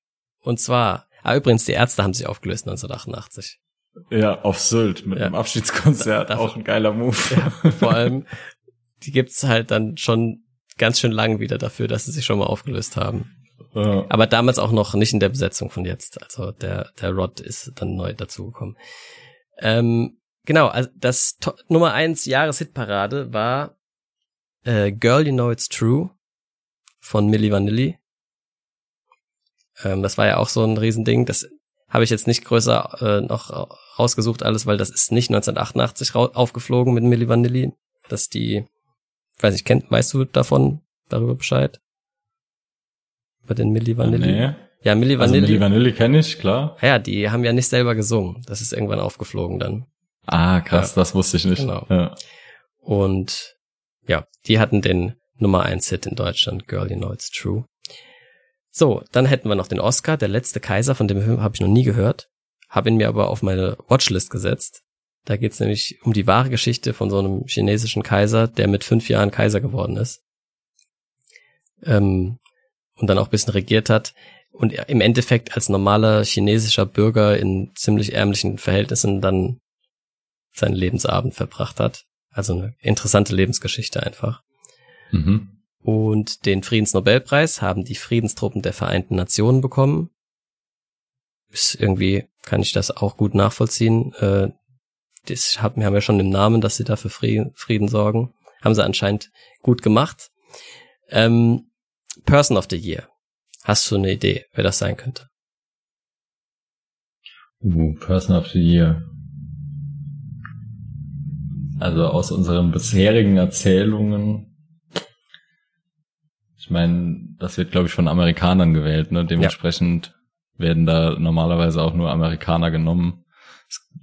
und zwar, ah, übrigens, die Ärzte haben sich aufgelöst 1988. Ja, auf Sylt mit Ja. einem Abschiedskonzert, Da- dafür- auch ein geiler Move. Vor allem, die gibt's halt dann schon ganz schön lang wieder dafür, dass sie sich schon mal aufgelöst haben. Ja. Aber damals auch noch nicht in der Besetzung von jetzt. Also der, der Rod ist dann neu dazugekommen. Ähm, genau, also das To- Nummer eins Jahreshitparade war äh, Girl You Know It's True von Milli Vanilli. Ähm, das war ja auch so ein Riesending. Das habe ich jetzt nicht größer äh, noch rausgesucht alles, weil das ist nicht 1988 rau- aufgeflogen mit Milli Vanilli. Das ist die, weiß ich, kennt, weißt du davon, darüber Bescheid? Über den Milli Vanilli? Nee. Ja, Milli Also Vanilli. Milli Vanilli kenne ich, klar. ja, die haben ja nicht selber gesungen. Das ist irgendwann aufgeflogen dann. Ah, krass, das wusste ich nicht. Genau. Ja. Und ja, die hatten den Nummer 1 Hit in Deutschland, Girl You Know It's True. So, dann hätten wir noch den Oscar, der letzte Kaiser, von dem Film habe ich noch nie gehört, habe ihn mir aber auf meine Watchlist gesetzt. Da geht's nämlich um die wahre Geschichte von so einem chinesischen Kaiser, der mit fünf Jahren Kaiser geworden ist. Ähm, und dann auch ein bisschen regiert hat und im Endeffekt als normaler chinesischer Bürger in ziemlich ärmlichen Verhältnissen dann seinen Lebensabend verbracht hat. Also eine interessante Lebensgeschichte einfach. Mhm. Und den Friedensnobelpreis haben die Friedenstruppen der Vereinten Nationen bekommen. Ist irgendwie kann ich das auch gut nachvollziehen. Äh, das haben, ja schon im Namen, dass sie da für Frieden, Frieden sorgen. Haben sie anscheinend gut gemacht. Ähm, Person of the Year. Hast du eine Idee, wer das sein könnte? Uh, Person of the Year. Also aus unseren bisherigen Erzählungen. Ich meine, das wird, glaube ich, von Amerikanern gewählt, ne? Dementsprechend werden da normalerweise auch nur Amerikaner genommen.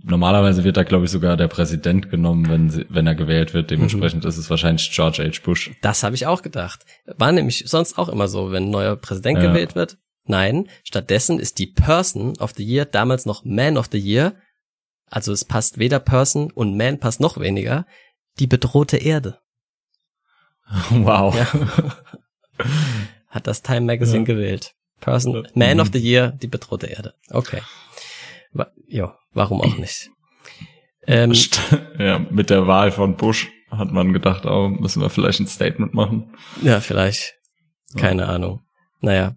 Normalerweise wird da, glaube ich, sogar der Präsident genommen, wenn, sie, wenn er gewählt wird. Dementsprechend ist es wahrscheinlich George H. Bush. Das habe ich auch gedacht. War nämlich sonst auch immer so, wenn ein neuer Präsident Ja. gewählt wird. Nein, stattdessen ist die Person of the Year damals noch Man of the Year. Also es passt weder Person und Man passt noch weniger. Die bedrohte Erde. [LAUGHS] Wow. Ja. [LAUGHS] Hat das Time Magazine Ja. gewählt. Person. Man Mhm. of the Year, die bedrohte Erde. Okay. Ja, warum auch nicht? Ähm, [LAUGHS] Ja, mit der Wahl von Bush hat man gedacht, oh, müssen wir vielleicht ein Statement machen. Ja, vielleicht. Keine Ahnung. Naja.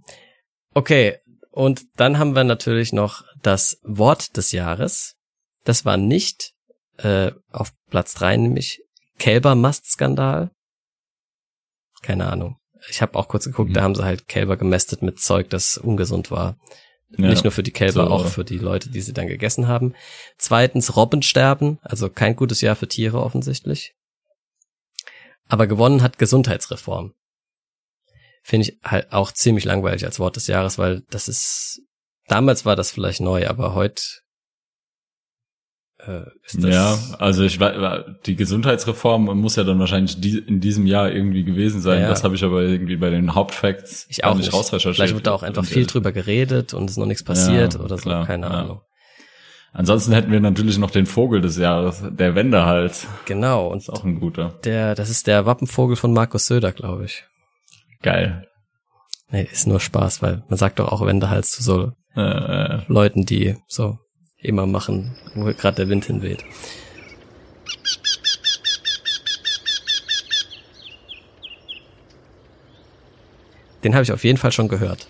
Okay. Und dann haben wir natürlich noch das Wort des Jahres. Das war nicht äh, auf Platz drei, nämlich Kälbermastskandal. Keine Ahnung. Ich habe auch kurz geguckt, Mhm. da haben sie halt Kälber gemästet mit Zeug, das ungesund war. Ja. Nicht nur für die Kälber, So. auch für die Leute, die sie dann gegessen haben. Zweitens Robbensterben, also kein gutes Jahr für Tiere offensichtlich. Aber gewonnen hat Gesundheitsreform. Finde ich halt auch ziemlich langweilig als Wort des Jahres, weil das ist damals war das vielleicht neu, aber heute. Ja, also ich die Gesundheitsreform muss ja dann wahrscheinlich die, in diesem Jahr irgendwie gewesen sein. Ja, Das habe ich aber irgendwie bei den Hauptfacts ich auch nicht rausrecherchiert. Vielleicht wird da auch einfach viel drüber geredet und es ist noch nichts passiert ja, oder so, klar, keine Ahnung. Ansonsten hätten wir natürlich noch den Vogel des Jahres, der Wendehals. Genau. Und ist auch ein guter. Der, das ist der Wappenvogel von Markus Söder, glaube ich. Geil. Nee, ist nur Spaß, weil man sagt doch auch Wendehals zu so äh, äh. Leuten, die so immer machen, wo gerade der Wind hinweht. Den habe ich auf jeden Fall schon gehört.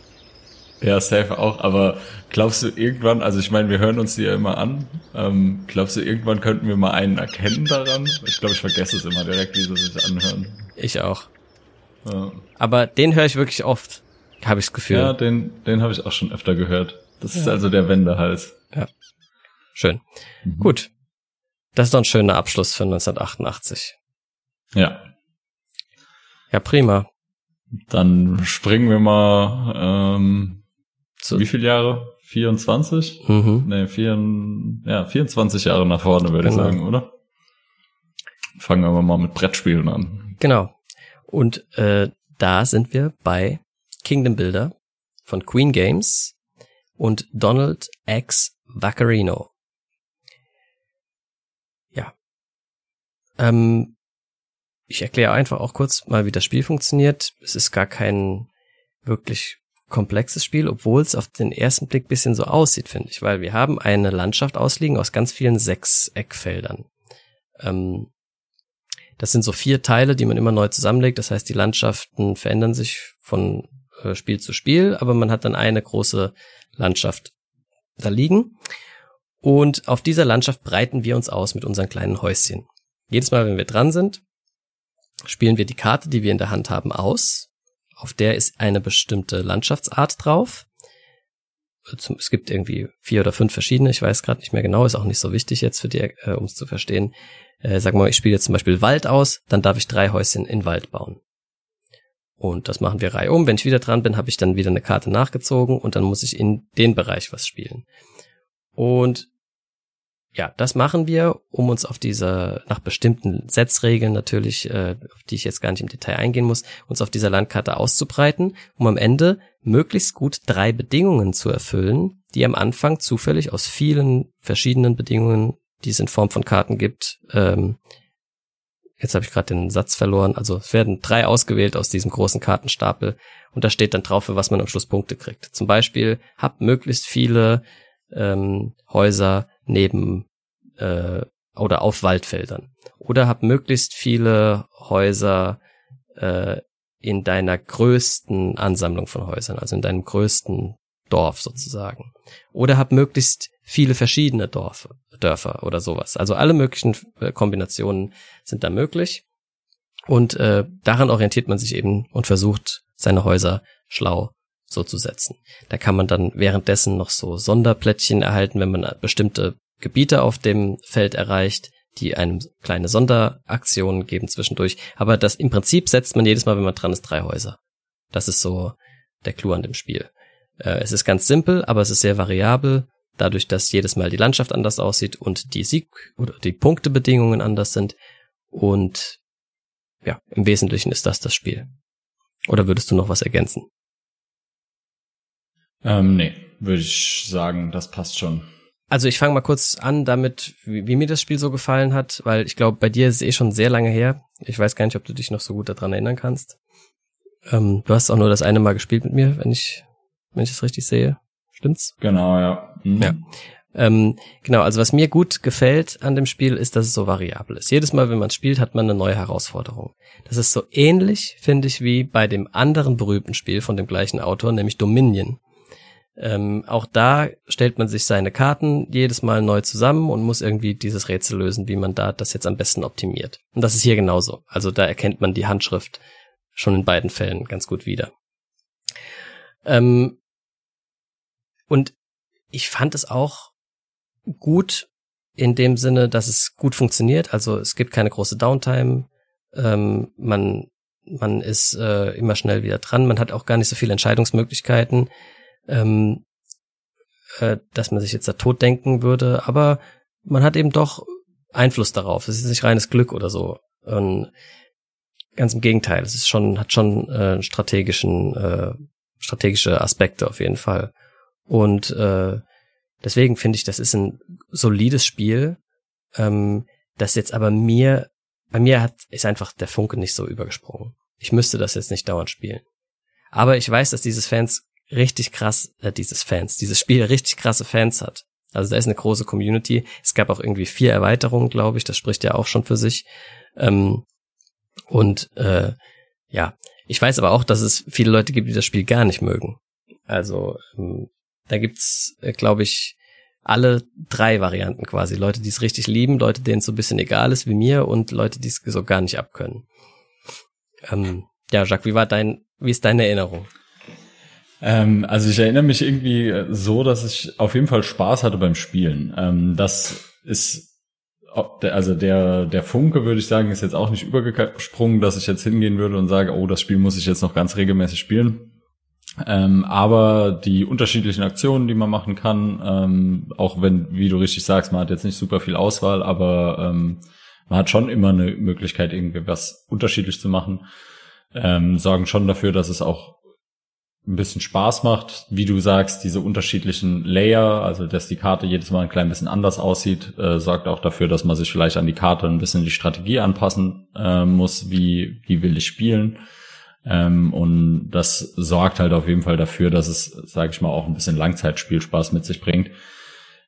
Ja, safe auch, aber glaubst du irgendwann, also ich meine, wir hören uns die ja immer an, ähm, glaubst du irgendwann könnten wir mal einen erkennen daran? Ich glaube, ich vergesse es immer direkt, wie sie sich anhören. Ich auch. Ja. Aber den höre ich wirklich oft, habe ich das Gefühl. Ja, den, den habe ich auch schon öfter gehört. Das ja. ist also der Wendehals. Ja. Schön. Mhm. Gut. Das ist doch ein schöner Abschluss für 1988. Ja. Ja, prima. Dann springen wir mal ähm, zu wie viele Jahre? 24? Mhm. Nee, vier, ja, 24 Jahre nach vorne, würde genau. ich sagen, oder? Fangen wir mal mit Brettspielen an. Genau. Und äh, da sind wir bei Kingdom Builder von Queen Games und Donald X. Vaccarino. Ja. Ähm, ich erkläre einfach auch kurz mal, wie das Spiel funktioniert. Es ist gar kein wirklich komplexes Spiel, obwohl es auf den ersten Blick bisschen so aussieht, finde ich, weil wir haben eine Landschaft ausliegen aus ganz vielen Sechseckfeldern. Ähm, das sind so vier Teile, die man immer neu zusammenlegt. Das heißt, die Landschaften verändern sich von äh, Spiel zu Spiel, aber man hat dann eine große Landschaft da liegen. Und auf dieser Landschaft breiten wir uns aus mit unseren kleinen Häuschen. Jedes Mal, wenn wir dran sind, spielen wir die Karte, die wir in der Hand haben, aus auf der ist eine bestimmte Landschaftsart drauf. Es gibt irgendwie vier oder fünf verschiedene, ich weiß gerade nicht mehr genau, ist auch nicht so wichtig jetzt für die, äh, um es zu verstehen. Äh, sag mal, ich spiele jetzt zum Beispiel Wald aus, dann darf ich drei Häuschen in Wald bauen. Und das machen wir Reihe um. Wenn ich wieder dran bin, habe ich dann wieder eine Karte nachgezogen und dann muss ich in den Bereich was spielen. Und ja, das machen wir, um uns auf diese, nach bestimmten Setzregeln natürlich, äh, auf die ich jetzt gar nicht im Detail eingehen muss, uns auf dieser Landkarte auszubreiten, um am Ende möglichst gut drei Bedingungen zu erfüllen, die am Anfang zufällig aus vielen verschiedenen Bedingungen, die es in Form von Karten gibt, ähm, jetzt habe ich gerade den Satz verloren, also es werden drei ausgewählt aus diesem großen Kartenstapel und da steht dann drauf, für was man am Schluss Punkte kriegt. Zum Beispiel, habt möglichst viele ähm, Häuser neben äh, oder auf Waldfeldern. Oder hab möglichst viele Häuser äh, in deiner größten Ansammlung von Häusern, also in deinem größten Dorf sozusagen. Oder hab möglichst viele verschiedene Dorf, Dörfer oder sowas. Also alle möglichen äh, Kombinationen sind da möglich. Und äh, daran orientiert man sich eben und versucht, seine Häuser schlau so zu setzen. Da kann man dann währenddessen noch so Sonderplättchen erhalten, wenn man bestimmte Gebiete auf dem Feld erreicht, die einem kleine Sonderaktionen geben zwischendurch. Aber das im Prinzip setzt man jedes Mal, wenn man dran ist, drei Häuser. Das ist so der Clou an dem Spiel. Äh, es ist ganz simpel, aber es ist sehr variabel, dadurch, dass jedes Mal die Landschaft anders aussieht und die Sieg- oder die Punktebedingungen anders sind. Und ja, im Wesentlichen ist das das Spiel. Oder würdest du noch was ergänzen? Ähm, nee, würde ich sagen, das passt schon. Also ich fange mal kurz an damit, wie, wie, mir das Spiel so gefallen hat, weil ich glaube, bei dir ist es eh schon sehr lange her. Ich weiß gar nicht, ob du dich noch so gut daran erinnern kannst. Ähm, du hast auch nur das eine Mal gespielt mit mir, wenn ich, wenn ich es richtig sehe. Stimmt's? Genau, ja. Mhm. Ja. Ähm, genau, also was mir gut gefällt an dem Spiel ist, dass es so variabel ist. Jedes Mal, wenn man spielt, hat man eine neue Herausforderung. Das ist so ähnlich, finde ich, wie bei dem anderen berühmten Spiel von dem gleichen Autor, nämlich Dominion. Ähm, auch da stellt man sich seine Karten jedes Mal neu zusammen und muss irgendwie dieses Rätsel lösen, wie man da das jetzt am besten optimiert. Und das ist hier genauso. Also da erkennt man die Handschrift schon in beiden Fällen ganz gut wieder. Ähm, und ich fand es auch gut in dem Sinne, dass es gut funktioniert. Also es gibt keine große Downtime. Ähm, man man ist äh, immer schnell wieder dran. Man hat auch gar nicht so viele Entscheidungsmöglichkeiten. Ähm, äh, dass man sich jetzt da tot denken würde, aber man hat eben doch Einfluss darauf. Es ist nicht reines Glück oder so. Und ganz im Gegenteil, es ist schon, hat schon äh, strategischen, äh, strategische Aspekte auf jeden Fall. Und äh, deswegen finde ich, das ist ein solides Spiel, ähm, das jetzt aber mir, bei mir hat, ist einfach der Funke nicht so übergesprungen. Ich müsste das jetzt nicht dauernd spielen. Aber ich weiß, dass dieses Fans richtig krass, äh, dieses Fans, dieses Spiel richtig krasse Fans hat. Also da ist eine große Community. Es gab auch irgendwie vier Erweiterungen, glaube ich. Das spricht ja auch schon für sich. Ähm, und äh, ja, ich weiß aber auch, dass es viele Leute gibt, die das Spiel gar nicht mögen. Also ähm, da gibt's, äh, glaube ich, alle drei Varianten quasi. Leute, die es richtig lieben, Leute, denen es so ein bisschen egal ist wie mir und Leute, die es so gar nicht abkönnen. Ähm, ja, Jacques, wie war dein, wie ist deine Erinnerung? Ähm, also ich erinnere mich irgendwie so, dass ich auf jeden Fall Spaß hatte beim Spielen. Ähm, das ist also der, der Funke, würde ich sagen, ist jetzt auch nicht übergesprungen, dass ich jetzt hingehen würde und sage, oh, das Spiel muss ich jetzt noch ganz regelmäßig spielen. Ähm, aber die unterschiedlichen Aktionen, die man machen kann, ähm, auch wenn, wie du richtig sagst, man hat jetzt nicht super viel Auswahl, aber ähm, man hat schon immer eine Möglichkeit, irgendwie was unterschiedlich zu machen, ähm, sorgen schon dafür, dass es auch ein bisschen Spaß macht, wie du sagst, diese unterschiedlichen Layer, also dass die Karte jedes Mal ein klein bisschen anders aussieht, äh, sorgt auch dafür, dass man sich vielleicht an die Karte ein bisschen die Strategie anpassen äh, muss, wie, wie will ich spielen. Ähm, und das sorgt halt auf jeden Fall dafür, dass es, sage ich mal, auch ein bisschen Langzeitspielspaß mit sich bringt.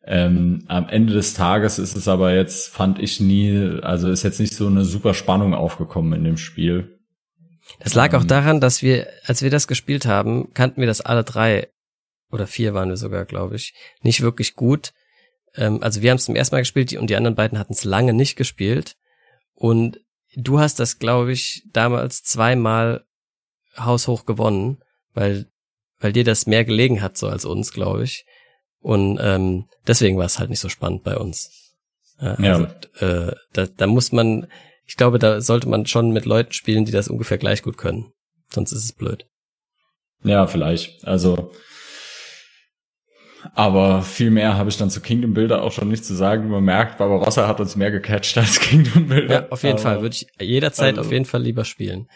Ähm, am Ende des Tages ist es aber jetzt, fand ich nie, also ist jetzt nicht so eine super Spannung aufgekommen in dem Spiel. Das lag auch ähm. daran, dass wir, als wir das gespielt haben, kannten wir das alle drei oder vier waren wir sogar, glaube ich, nicht wirklich gut. Ähm, also wir haben es zum ersten Mal gespielt und die anderen beiden hatten es lange nicht gespielt. Und du hast das, glaube ich, damals zweimal haushoch gewonnen, weil, weil dir das mehr gelegen hat, so als uns, glaube ich. Und ähm, deswegen war es halt nicht so spannend bei uns. Ja, also. Äh, da, da muss man, ich glaube, da sollte man schon mit Leuten spielen, die das ungefähr gleich gut können. Sonst ist es blöd. Ja, vielleicht. Also, aber viel mehr habe ich dann zu Kingdom Builder auch schon nicht zu sagen. Man merkt, Barbarossa hat uns mehr gecatcht [LAUGHS] als Kingdom Builder. Ja, auf jeden aber, Fall. Würde ich jederzeit also, auf jeden Fall lieber spielen.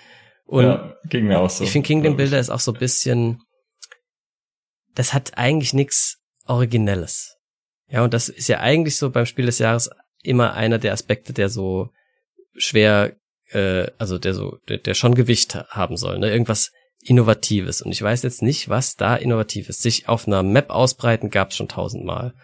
Und ja, ging mir auch so. Ich finde Kingdom Builder ist auch so ein bisschen, das hat eigentlich nichts Originelles. Ja, und das ist ja eigentlich so beim Spiel des Jahres immer einer der Aspekte, der so schwer, äh, also der so, der, der schon Gewicht haben soll, ne? Irgendwas Innovatives. Und ich weiß jetzt nicht, was da innovativ ist. Sich auf einer Map ausbreiten gab's schon tausendmal.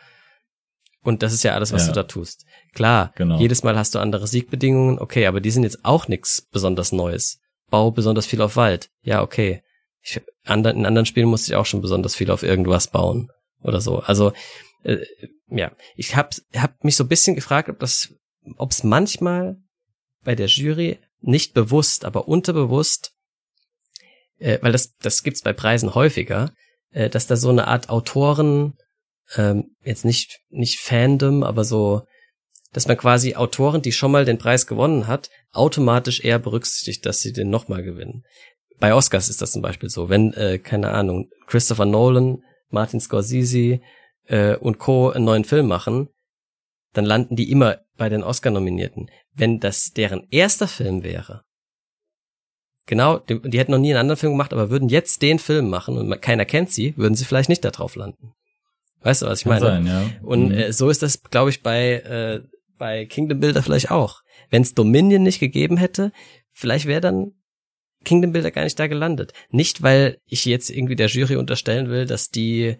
Und das ist ja alles, was ja. du da tust. Klar, genau. jedes Mal hast du andere Siegbedingungen, okay, aber die sind jetzt auch nichts besonders Neues. Bau besonders viel auf Wald. Ja, okay. Ich, in anderen Spielen musste ich auch schon besonders viel auf irgendwas bauen oder so. Also äh, ja, ich hab, hab mich so ein bisschen gefragt, ob das, ob es manchmal bei der Jury nicht bewusst, aber unterbewusst, äh, weil das, das gibt's bei Preisen häufiger, äh, dass da so eine Art Autoren, ähm, jetzt nicht, nicht Fandom, aber so, dass man quasi Autoren, die schon mal den Preis gewonnen hat, automatisch eher berücksichtigt, dass sie den nochmal gewinnen. Bei Oscars ist das zum Beispiel so. Wenn, äh, keine Ahnung, Christopher Nolan, Martin Scorsese äh, und Co. einen neuen Film machen, dann landen die immer bei den Oscar-Nominierten. Wenn das deren erster Film wäre, genau, die, die, hätten noch nie einen anderen Film gemacht, aber würden jetzt den Film machen und keiner kennt sie, würden sie vielleicht nicht da drauf landen. Weißt du, was ich Kann meine? Sein, ja. Und mhm. äh, so ist das, glaube ich, bei, äh, bei Kingdom Builder vielleicht auch. Wenn es Dominion nicht gegeben hätte, vielleicht wäre dann Kingdom Builder gar nicht da gelandet. Nicht, weil ich jetzt irgendwie der Jury unterstellen will, dass die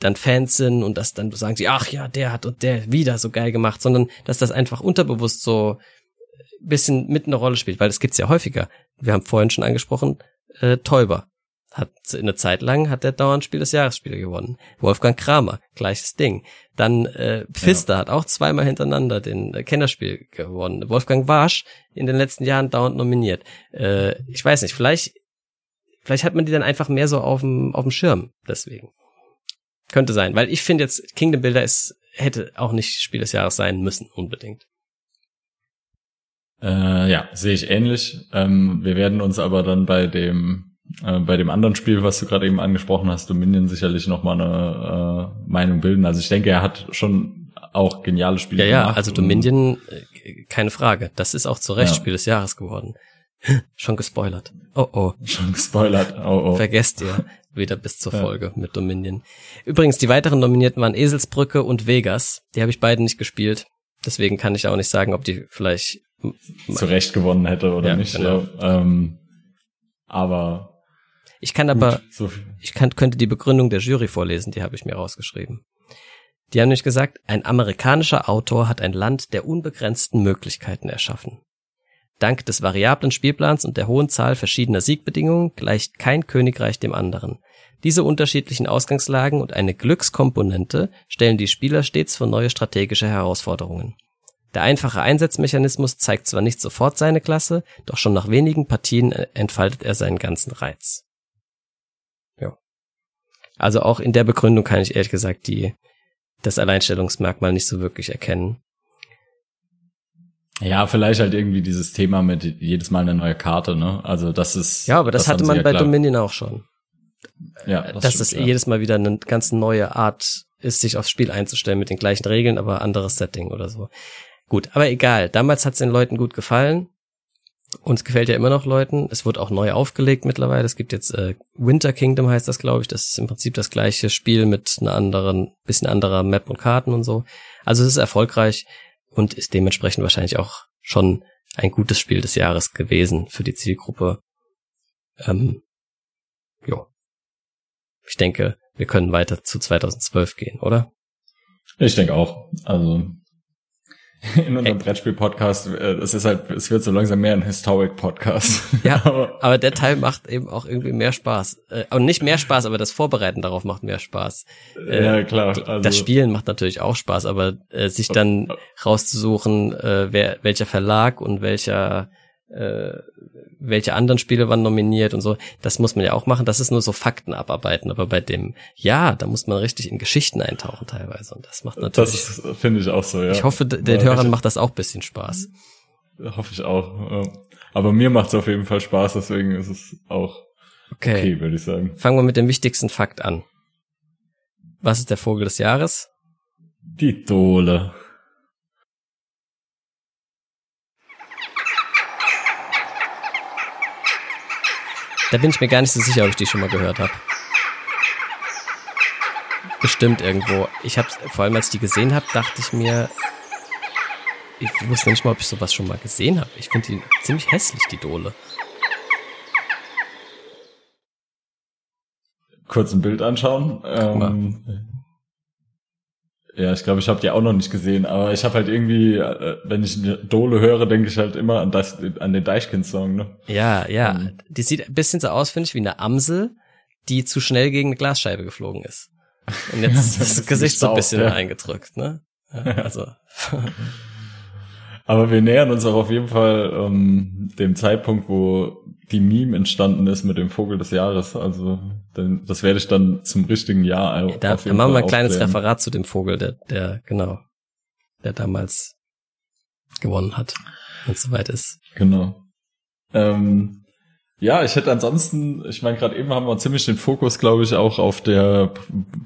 dann Fans sind und das dann sagen sie, ach ja, der hat und der wieder so geil gemacht, sondern dass das einfach unterbewusst so bisschen mit eine Rolle spielt, weil es gibt's ja häufiger. Wir haben vorhin schon angesprochen, äh, Täuber. Hat eine Zeit lang hat der dauernd Spiel des Jahresspiele gewonnen. Wolfgang Kramer, gleiches Ding. Dann äh, Pfister ja. hat auch zweimal hintereinander den äh, Kennerspiel gewonnen. Wolfgang Warsch in den letzten Jahren dauernd nominiert. Äh, ich weiß nicht, vielleicht vielleicht hat man die dann einfach mehr so auf dem auf dem Schirm deswegen. Könnte sein, weil ich finde jetzt Kingdom Builder ist hätte auch nicht Spiel des Jahres sein müssen unbedingt. Äh, ja, sehe ich ähnlich. Ähm, wir werden uns aber dann bei dem äh, bei dem anderen Spiel, was du gerade eben angesprochen hast, Dominion sicherlich nochmal eine äh, Meinung bilden. Also ich denke, er hat schon auch geniale Spiele ja, gemacht. Ja, also Dominion, äh, keine Frage. Das ist auch zu Recht ja. Spiel des Jahres geworden. [LAUGHS] Schon gespoilert. Oh oh. Schon gespoilert. Oh oh. Vergesst ihr wieder bis zur Folge ja. mit Dominion. Übrigens, die weiteren Nominierten waren Eselsbrücke und Vegas. Die habe ich beide nicht gespielt. Deswegen kann ich auch nicht sagen, ob die vielleicht zu Recht gewonnen hätte oder ja, nicht. Genau. Ja. Ähm, aber ich kann aber, so ich kann, könnte die Begründung der Jury vorlesen, die habe ich mir rausgeschrieben. Die haben nämlich gesagt, ein amerikanischer Autor hat ein Land der unbegrenzten Möglichkeiten erschaffen. Dank des variablen Spielplans und der hohen Zahl verschiedener Siegbedingungen gleicht kein Königreich dem anderen. Diese unterschiedlichen Ausgangslagen und eine Glückskomponente stellen die Spieler stets vor neue strategische Herausforderungen. Der einfache Einsatzmechanismus zeigt zwar nicht sofort seine Klasse, doch schon nach wenigen Partien entfaltet er seinen ganzen Reiz. Ja. Also auch in der Begründung kann ich ehrlich gesagt die, das Alleinstellungsmerkmal nicht so wirklich erkennen. Ja, vielleicht halt irgendwie dieses Thema mit jedes Mal eine neue Karte, ne? Also das ist. Ja, aber das, das hatte man ja bei klar. Dominion auch schon. Ja, das dass es ja. jedes Mal wieder eine ganz neue Art ist, sich aufs Spiel einzustellen mit den gleichen Regeln, aber anderes Setting oder so. Gut, aber egal. Damals hat es den Leuten gut gefallen. Uns gefällt ja immer noch Leuten. Es wird auch neu aufgelegt mittlerweile. Es gibt jetzt äh, Winter Kingdom heißt das, glaube ich. Das ist im Prinzip das gleiche Spiel mit einer anderen, bisschen anderer Map und Karten und so. Also es ist erfolgreich und ist dementsprechend wahrscheinlich auch schon ein gutes Spiel des Jahres gewesen für die Zielgruppe. Ähm, jo. Ich denke, wir können weiter zu 2012 gehen, oder? Ich denke auch. Also [LAUGHS] in unserem Brettspiel-Podcast, äh, es ist halt, es wird so langsam mehr ein Historic-Podcast. [LAUGHS] Ja, aber der Teil macht eben auch irgendwie mehr Spaß. Äh, und nicht mehr Spaß, aber das Vorbereiten darauf macht mehr Spaß. Äh, ja, klar. Also, das Spielen macht natürlich auch Spaß, aber äh, sich dann rauszusuchen, äh, wer, welcher Verlag und welcher äh, welche anderen Spiele waren nominiert und so. Das muss man ja auch machen. Das ist nur so Fakten abarbeiten. Aber bei dem, ja, da muss man richtig in Geschichten eintauchen teilweise. Und das macht natürlich. Das finde ich auch so, ja. Ich hoffe, den ja, Hörern macht das auch bisschen Spaß. Hoffe ich auch. Aber mir macht es auf jeden Fall Spaß, deswegen ist es auch okay, okay würde ich sagen. Fangen wir mit dem wichtigsten Fakt an. Was ist der Vogel des Jahres? Die Dole. Da bin ich mir gar nicht so sicher, ob ich die schon mal gehört habe. Bestimmt irgendwo. Ich habe vor allem als ich die gesehen habe, dachte ich mir, ich wusste nicht mal, ob ich sowas schon mal gesehen habe. Ich finde die ziemlich hässlich, die Dole. Kurz ein Bild anschauen. Ähm, ja, ich glaube, ich habe die auch noch nicht gesehen, aber ich habe halt irgendwie, äh, wenn ich Dole höre, denke ich halt immer an das, an den Deichkind-Song, ne? Ja, ja. Ähm. die sieht ein bisschen so aus, finde ich, wie eine Amsel, die zu schnell gegen eine Glasscheibe geflogen ist. Und [LAUGHS] jetzt ist das, das Gesicht so ein bisschen ja. eingedrückt, ne? Ja, also. Aber wir nähern uns auch auf jeden Fall ähm, dem Zeitpunkt, wo die Meme entstanden ist mit dem Vogel des Jahres. Also denn das werde ich dann zum richtigen Jahr. Ja, da, da machen wir ein kleines. Referat zu dem Vogel, der, der genau, der damals gewonnen hat, wenn es soweit ist. Genau. Ähm, ja, ich hätte ansonsten, ich meine, gerade eben haben wir ziemlich den Fokus, glaube ich, auch auf der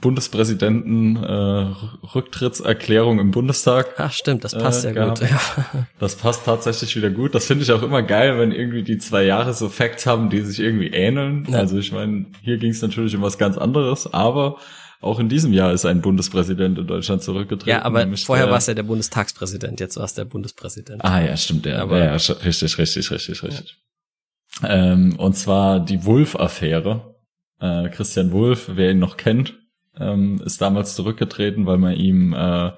Bundespräsidenten äh, Rücktrittserklärung im Bundestag. Ach stimmt, das passt äh, ja gut. Ja. Das passt tatsächlich wieder gut. Das finde ich auch immer geil, wenn irgendwie die zwei Jahre so Facts haben, die sich irgendwie ähneln. Ja. Also ich meine, hier ging es natürlich um was ganz anderes, aber auch in diesem Jahr ist ein Bundespräsident in Deutschland zurückgetreten. Ja, aber vorher war es ja der Bundestagspräsident, jetzt war es der Bundespräsident. Ah ja, stimmt, ja. Aber, ja, richtig, richtig, richtig, richtig. Ja. Ähm, und zwar die Wulff-Affäre. Äh, Christian Wulff, wer ihn noch kennt, ähm, ist damals zurückgetreten, weil man ihm äh,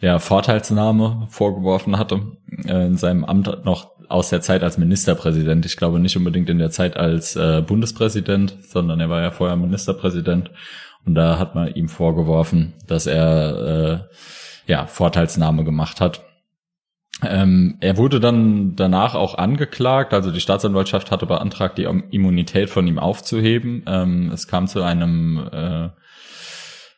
ja, Vorteilsnahme vorgeworfen hatte äh, in seinem Amt noch aus der Zeit als Ministerpräsident. Ich glaube nicht unbedingt in der Zeit als äh, Bundespräsident, sondern er war ja vorher Ministerpräsident. Und da hat man ihm vorgeworfen, dass er äh, ja Vorteilsnahme gemacht hat ähm, er wurde dann danach auch angeklagt, also die Staatsanwaltschaft hatte beantragt, die Immunität von ihm aufzuheben. Ähm, es kam zu einem äh,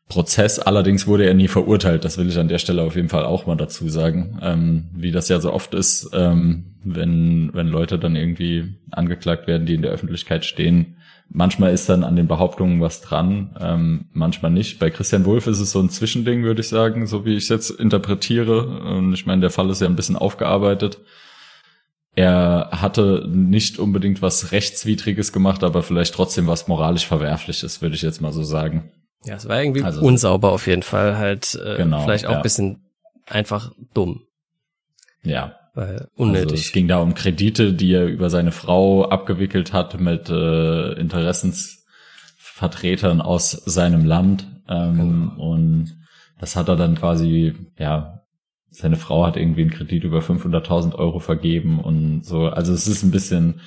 Prozess. Allerdings wurde er nie verurteilt. Das will ich an der Stelle auf jeden Fall auch mal dazu sagen. Ähm, wie das ja so oft ist, ähm, wenn, wenn Leute dann irgendwie angeklagt werden, die in der Öffentlichkeit stehen. Manchmal ist dann an den Behauptungen was dran, ähm, manchmal nicht. Bei Christian Wulff ist es so ein Zwischending, würde ich sagen, so wie ich es jetzt interpretiere. Und ich meine, der Fall ist ja ein bisschen aufgearbeitet. Er hatte nicht unbedingt was Rechtswidriges gemacht, aber vielleicht trotzdem was moralisch Verwerfliches, würde ich jetzt mal so sagen. Ja, es war irgendwie also, unsauber auf jeden Fall, halt äh, genau, vielleicht auch ja. bisschen einfach dumm. Ja. Weil unnötig. Also es ging da um Kredite, die er über seine Frau abgewickelt hat mit äh, Interessensvertretern aus seinem Land. Ähm, genau. Und das hat er dann quasi, ja, seine Frau hat irgendwie einen Kredit über 500.000 Euro vergeben und so. Also es ist ein bisschen,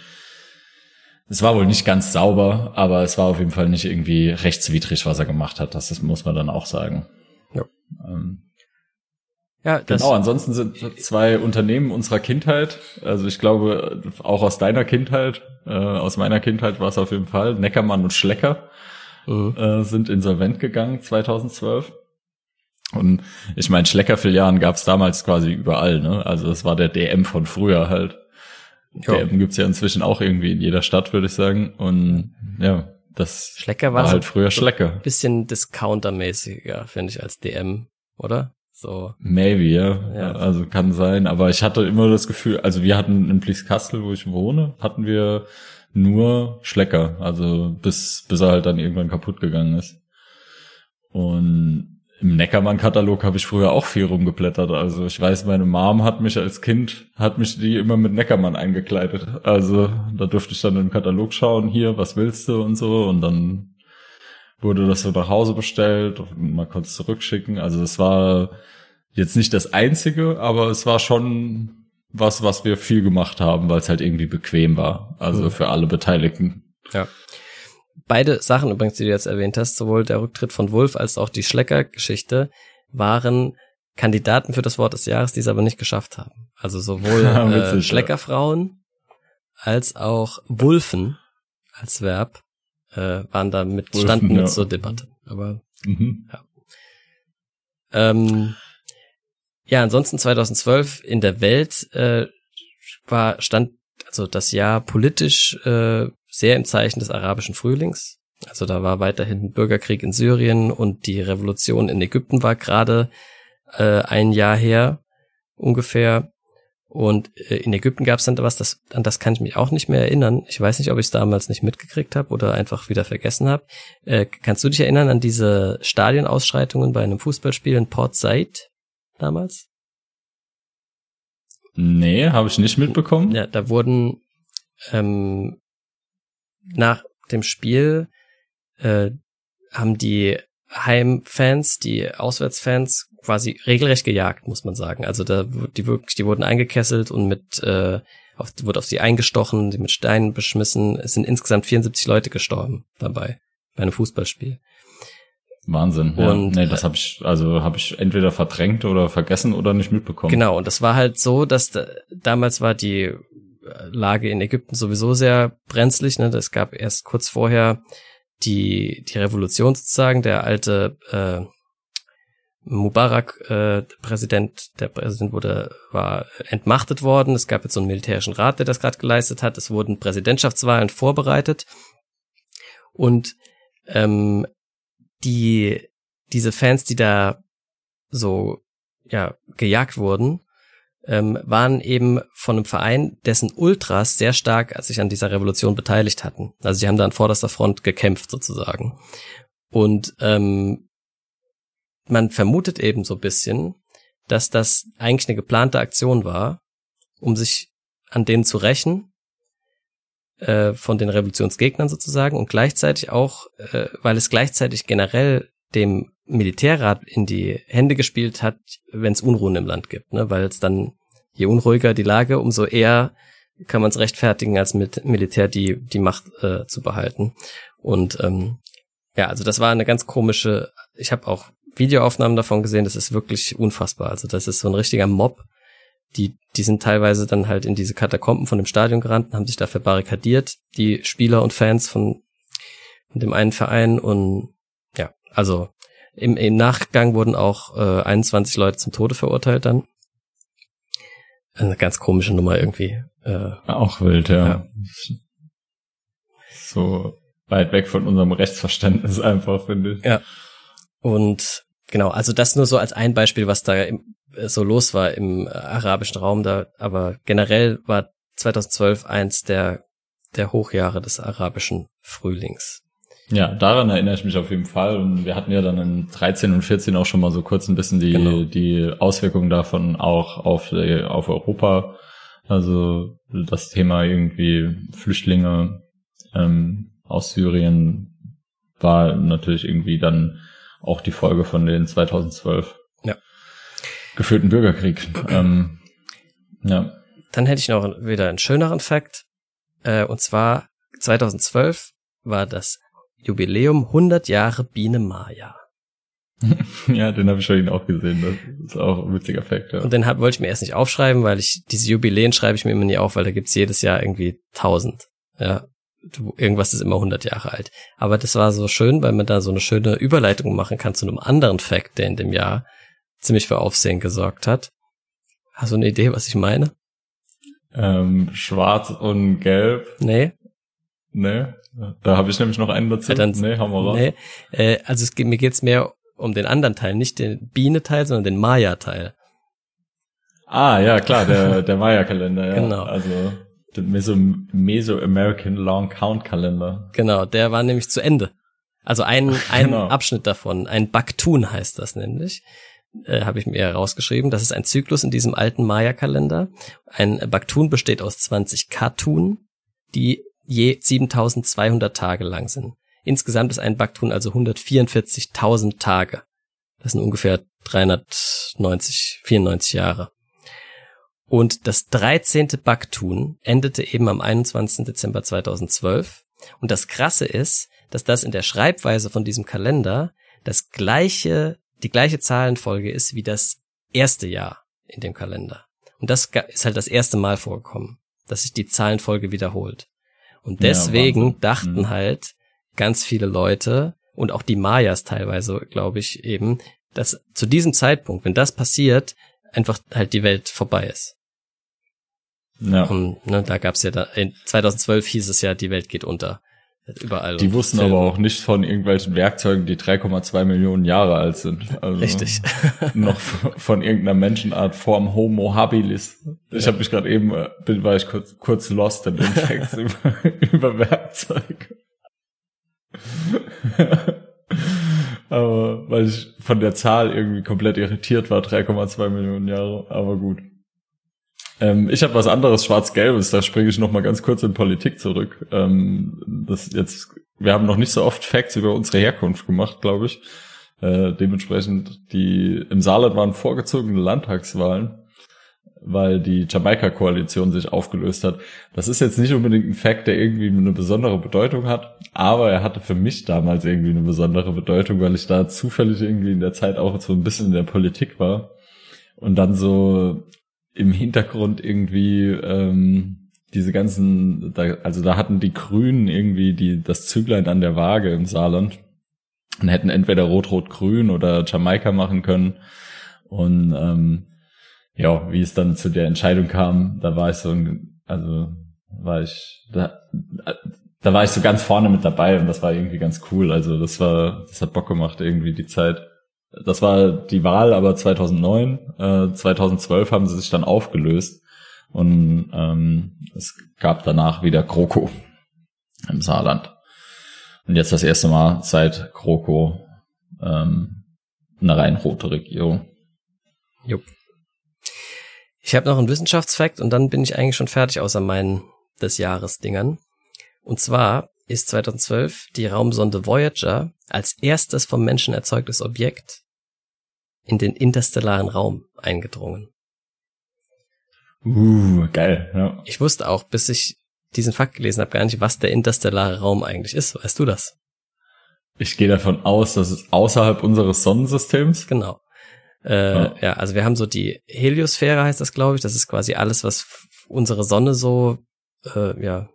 es war wohl nicht ganz sauber, aber es war auf jeden Fall nicht irgendwie rechtswidrig, was er gemacht hat. Das ist, muss man dann auch sagen. Ja. Ähm, ja, das genau, ansonsten sind zwei Unternehmen unserer Kindheit, also ich glaube auch aus deiner Kindheit, äh, aus meiner Kindheit war es auf jeden Fall, Neckermann und Schlecker mhm. äh, sind insolvent gegangen 2012. Und ich meine, Schlecker-Filialen gab es damals quasi überall, ne? Also es war der DM von früher halt. Ja. DM gibt's ja inzwischen auch irgendwie in jeder Stadt, würde ich sagen. Und ja, das Schlecker war, war halt so früher Schlecker. Bisschen Discounter-mäßiger, finde ich, als DM, oder? So. Maybe, ja. ja. Also kann sein. Aber ich hatte immer das Gefühl, also wir hatten in Blieskastel, wo ich wohne, hatten wir nur Schlecker. Also bis, bis er halt dann irgendwann kaputt gegangen ist. Und im Neckermann-Katalog habe ich früher auch viel rumgeblättert. Also ich weiß, meine Mom hat mich als Kind, hat mich die immer mit Neckermann eingekleidet. Also da durfte ich dann im Katalog schauen, hier, was willst du und so. Und dann wurde das so nach Hause bestellt und man konnte es zurückschicken. Also es war jetzt nicht das Einzige, aber es war schon was, was wir viel gemacht haben, weil es halt irgendwie bequem war. Also mhm. für alle Beteiligten. Ja. Beide Sachen übrigens, die du jetzt erwähnt hast, sowohl der Rücktritt von Wolf als auch die Schlecker-Geschichte, waren Kandidaten für das Wort des Jahres, die es aber nicht geschafft haben. Also sowohl [LAUGHS] äh, Schleckerfrauen als auch Wulfen als Verb äh, waren da mit, Wulfen, standen mit ja. zur Debatte. Aber mhm. ja. Ähm, ja, ansonsten 2012 in der Welt äh, war stand also das Jahr politisch äh, sehr im Zeichen des arabischen Frühlings. Also da war weiterhin Bürgerkrieg in Syrien und die Revolution in Ägypten war gerade äh, ein Jahr her ungefähr. Und äh, in Ägypten gab es dann was, das, an das kann ich mich auch nicht mehr erinnern. Ich weiß nicht, ob ich es damals nicht mitgekriegt habe oder einfach wieder vergessen habe. Äh, kannst du dich erinnern an diese Stadionausschreitungen bei einem Fußballspiel in Port Said damals? Nee, habe ich nicht mitbekommen. Ja, da wurden ähm, nach dem Spiel äh, haben die Heimfans, die Auswärtsfans quasi regelrecht gejagt, muss man sagen. Also da die wirklich, die wurden eingekesselt und mit äh, auf, wurde auf sie eingestochen, sie mit Steinen beschmissen. Es sind insgesamt 74 Leute gestorben dabei bei einem Fußballspiel. Wahnsinn. Ja. Und nee, das habe ich also habe ich entweder verdrängt oder vergessen oder nicht mitbekommen. Genau, und das war halt so, dass da, damals war die Lage in Ägypten sowieso sehr brenzlig. Ne? Es gab erst kurz vorher die, die Revolution sozusagen, der alte äh, Mubarak, äh, Präsident, der Präsident wurde, war entmachtet worden. Es gab jetzt so einen militärischen Rat, der das gerade geleistet hat. Es wurden Präsidentschaftswahlen vorbereitet. Und ähm, die, diese Fans, die da so ja, gejagt wurden, ähm, waren eben von einem Verein, dessen Ultras sehr stark sich an dieser Revolution beteiligt hatten. Also sie haben da an vorderster Front gekämpft sozusagen. Und ähm, man vermutet eben so ein bisschen, dass das eigentlich eine geplante Aktion war, um sich an denen zu rächen, äh, von den Revolutionsgegnern sozusagen, und gleichzeitig auch, äh, weil es gleichzeitig generell dem Militärrat in die Hände gespielt hat, wenn es Unruhen im Land gibt, ne? weil es dann je unruhiger die Lage, umso eher kann man es rechtfertigen, als mit Militär die die Macht äh, zu behalten. Und ähm, ja, also das war eine ganz komische. Ich habe auch Videoaufnahmen davon gesehen. Das ist wirklich unfassbar. Also das ist so ein richtiger Mob. Die die sind teilweise dann halt in diese Katakomben von dem Stadion gerannt, und haben sich da verbarrikadiert. Die Spieler und Fans von, von dem einen Verein und ja, also Im, Im Nachgang wurden auch äh, 21 Leute zum Tode verurteilt dann. Eine ganz komische Nummer irgendwie. Äh, auch wild, ja. ja. So weit weg von unserem Rechtsverständnis [LAUGHS] einfach, finde ich. Ja. Und genau, also das nur so als ein Beispiel, was da im, so los war im arabischen Raum da, aber generell war 2012 eins der, der Hochjahre des arabischen Frühlings. Ja, daran erinnere ich mich auf jeden Fall. Und wir hatten ja dann in 13 und 14 auch schon mal so kurz ein bisschen die, genau. die Auswirkungen davon auch auf, die, auf Europa. Also das Thema irgendwie Flüchtlinge ähm, aus Syrien war natürlich irgendwie dann auch die Folge von den 2012 ja. geführten Bürgerkrieg. Ähm, ja. Dann hätte ich noch wieder einen schöneren Fakt. Äh, und zwar 2012 war das Jubiläum 100 Jahre Biene Maya. [LAUGHS] ja, den habe ich schon auch gesehen. Das ist auch ein witziger Fakt. Ja. Und den hab, wollte ich mir erst nicht aufschreiben, weil ich diese Jubiläen schreibe ich mir immer nie auf, weil da gibt's jedes Jahr irgendwie 1000. Ja, irgendwas ist immer 100 Jahre alt. Aber das war so schön, weil man da so eine schöne Überleitung machen kann zu einem anderen Fakt, der in dem Jahr ziemlich für Aufsehen gesorgt hat. Hast du eine Idee, was ich meine? Ähm, schwarz und gelb. Nee. Nee. Da habe ich nämlich noch einen dazu. Ja, dann, nee, haben wir. Nee. Äh, also es geht, mir geht's mehr um den anderen Teil, nicht den Biene-Teil, sondern den Maya-Teil. Ah, ja, klar, der, der Maya-Kalender, ja. Genau. Also der Meso, Meso-American Long Count Kalender. Genau, der war nämlich zu Ende. Also ein, ein genau. Abschnitt davon, ein Baktun heißt das nämlich, äh, habe ich mir herausgeschrieben. Das ist ein Zyklus in diesem alten Maya-Kalender. Ein Baktun besteht aus 20 Katun, die je 7200 Tage lang sind. Insgesamt ist ein Baktun also 144.000 Tage. Das sind ungefähr 390, 94 Jahre. Und das 13. Baktun endete eben am 21. Dezember 2012. Und das Krasse ist, dass das in der Schreibweise von diesem Kalender das gleiche, die gleiche Zahlenfolge ist wie das erste Jahr in dem Kalender. Und das ist halt das erste Mal vorgekommen, dass sich die Zahlenfolge wiederholt. Und deswegen ja, dachten mhm. halt ganz viele Leute und auch die Mayas teilweise, glaube ich, eben, dass zu diesem Zeitpunkt, wenn das passiert, einfach halt die Welt vorbei ist. Ja. Und ne, da gab's ja da, in 2012 hieß es ja, die Welt geht unter. Überall. Die wussten Filme. aber auch nicht von irgendwelchen Werkzeugen, die 3,2 Millionen Jahre alt sind. Also Richtig. [LAUGHS] noch von irgendeiner Menschenart Form Homo habilis. Ich ja. habe mich gerade eben, äh, bin, war ich kurz, kurz lost in den Facts [LAUGHS] über, über Werkzeuge. [LAUGHS] aber weil ich von der Zahl irgendwie komplett irritiert war, 3,2 Millionen Jahre, aber gut. Ähm, ich habe was anderes, schwarz-gelbes, da springe ich noch mal ganz kurz in Politik zurück. Ähm, das jetzt, wir haben noch nicht so oft Facts über unsere Herkunft gemacht, glaube ich. Äh, dementsprechend, die im Saarland waren vorgezogene Landtagswahlen, weil die Jamaika-Koalition sich aufgelöst hat. Das ist jetzt nicht unbedingt ein Fact, der irgendwie eine besondere Bedeutung hat, aber er hatte für mich damals irgendwie eine besondere Bedeutung, weil ich da zufällig irgendwie in der Zeit auch so ein bisschen in der Politik war und dann so im Hintergrund irgendwie ähm, diese ganzen, da, also da hatten die Grünen irgendwie die das Züglein an der Waage im Saarland und hätten entweder Rot-Rot-Grün oder Jamaika machen können. Und ähm, ja, wie es dann zu der Entscheidung kam, da war ich so, also war ich, da, da war ich so ganz vorne mit dabei und das war irgendwie ganz cool. Also das war, das hat Bock gemacht irgendwie die Zeit. Das war die Wahl aber 2009. Äh, 2012 haben sie sich dann aufgelöst und ähm, es gab danach wieder Kroko im Saarland. Und jetzt das erste Mal seit Kroko ähm, eine rein rote Regierung. Jupp. Ich habe noch einen Wissenschaftsfakt und dann bin ich eigentlich schon fertig außer meinen des Jahres Dingern. Und zwar ist 2012 die Raumsonde Voyager als erstes vom Menschen erzeugtes Objekt in den interstellaren Raum eingedrungen. Uh, geil. Ja. Ich wusste auch, bis ich diesen Fakt gelesen habe, gar nicht, was der interstellare Raum eigentlich ist. Weißt du das? Ich gehe davon aus, dass es außerhalb unseres Sonnensystems. Genau. Äh, ja. ja, also wir haben so die Heliosphäre, heißt das, glaube ich. Das ist quasi alles, was unsere Sonne so äh, ja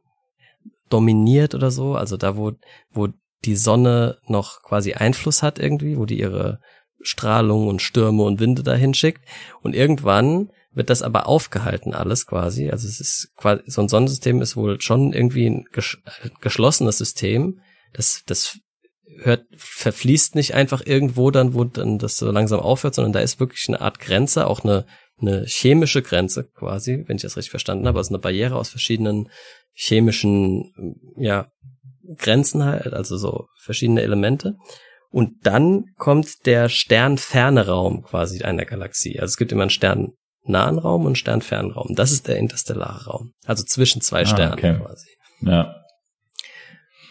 dominiert oder so. Also da, wo, wo die Sonne noch quasi Einfluss hat irgendwie, wo die ihre Strahlung und Stürme und Winde dahin schickt. Und irgendwann wird das aber aufgehalten alles quasi. Also es ist quasi, so ein Sonnensystem ist wohl schon irgendwie ein geschlossenes System. Das, das hört, verfließt nicht einfach irgendwo dann, wo dann das so langsam aufhört, sondern da ist wirklich eine Art Grenze, auch eine, eine chemische Grenze quasi, wenn ich das richtig verstanden habe, also eine Barriere aus verschiedenen chemischen, ja, Grenzen halt, also so verschiedene Elemente. Und dann kommt der sternferne Raum quasi einer Galaxie. Also es gibt immer einen sternnahen Raum und einen sternfernen Raum. Das ist der interstellare Raum. Also zwischen zwei ah, Sternen okay. quasi. Ja.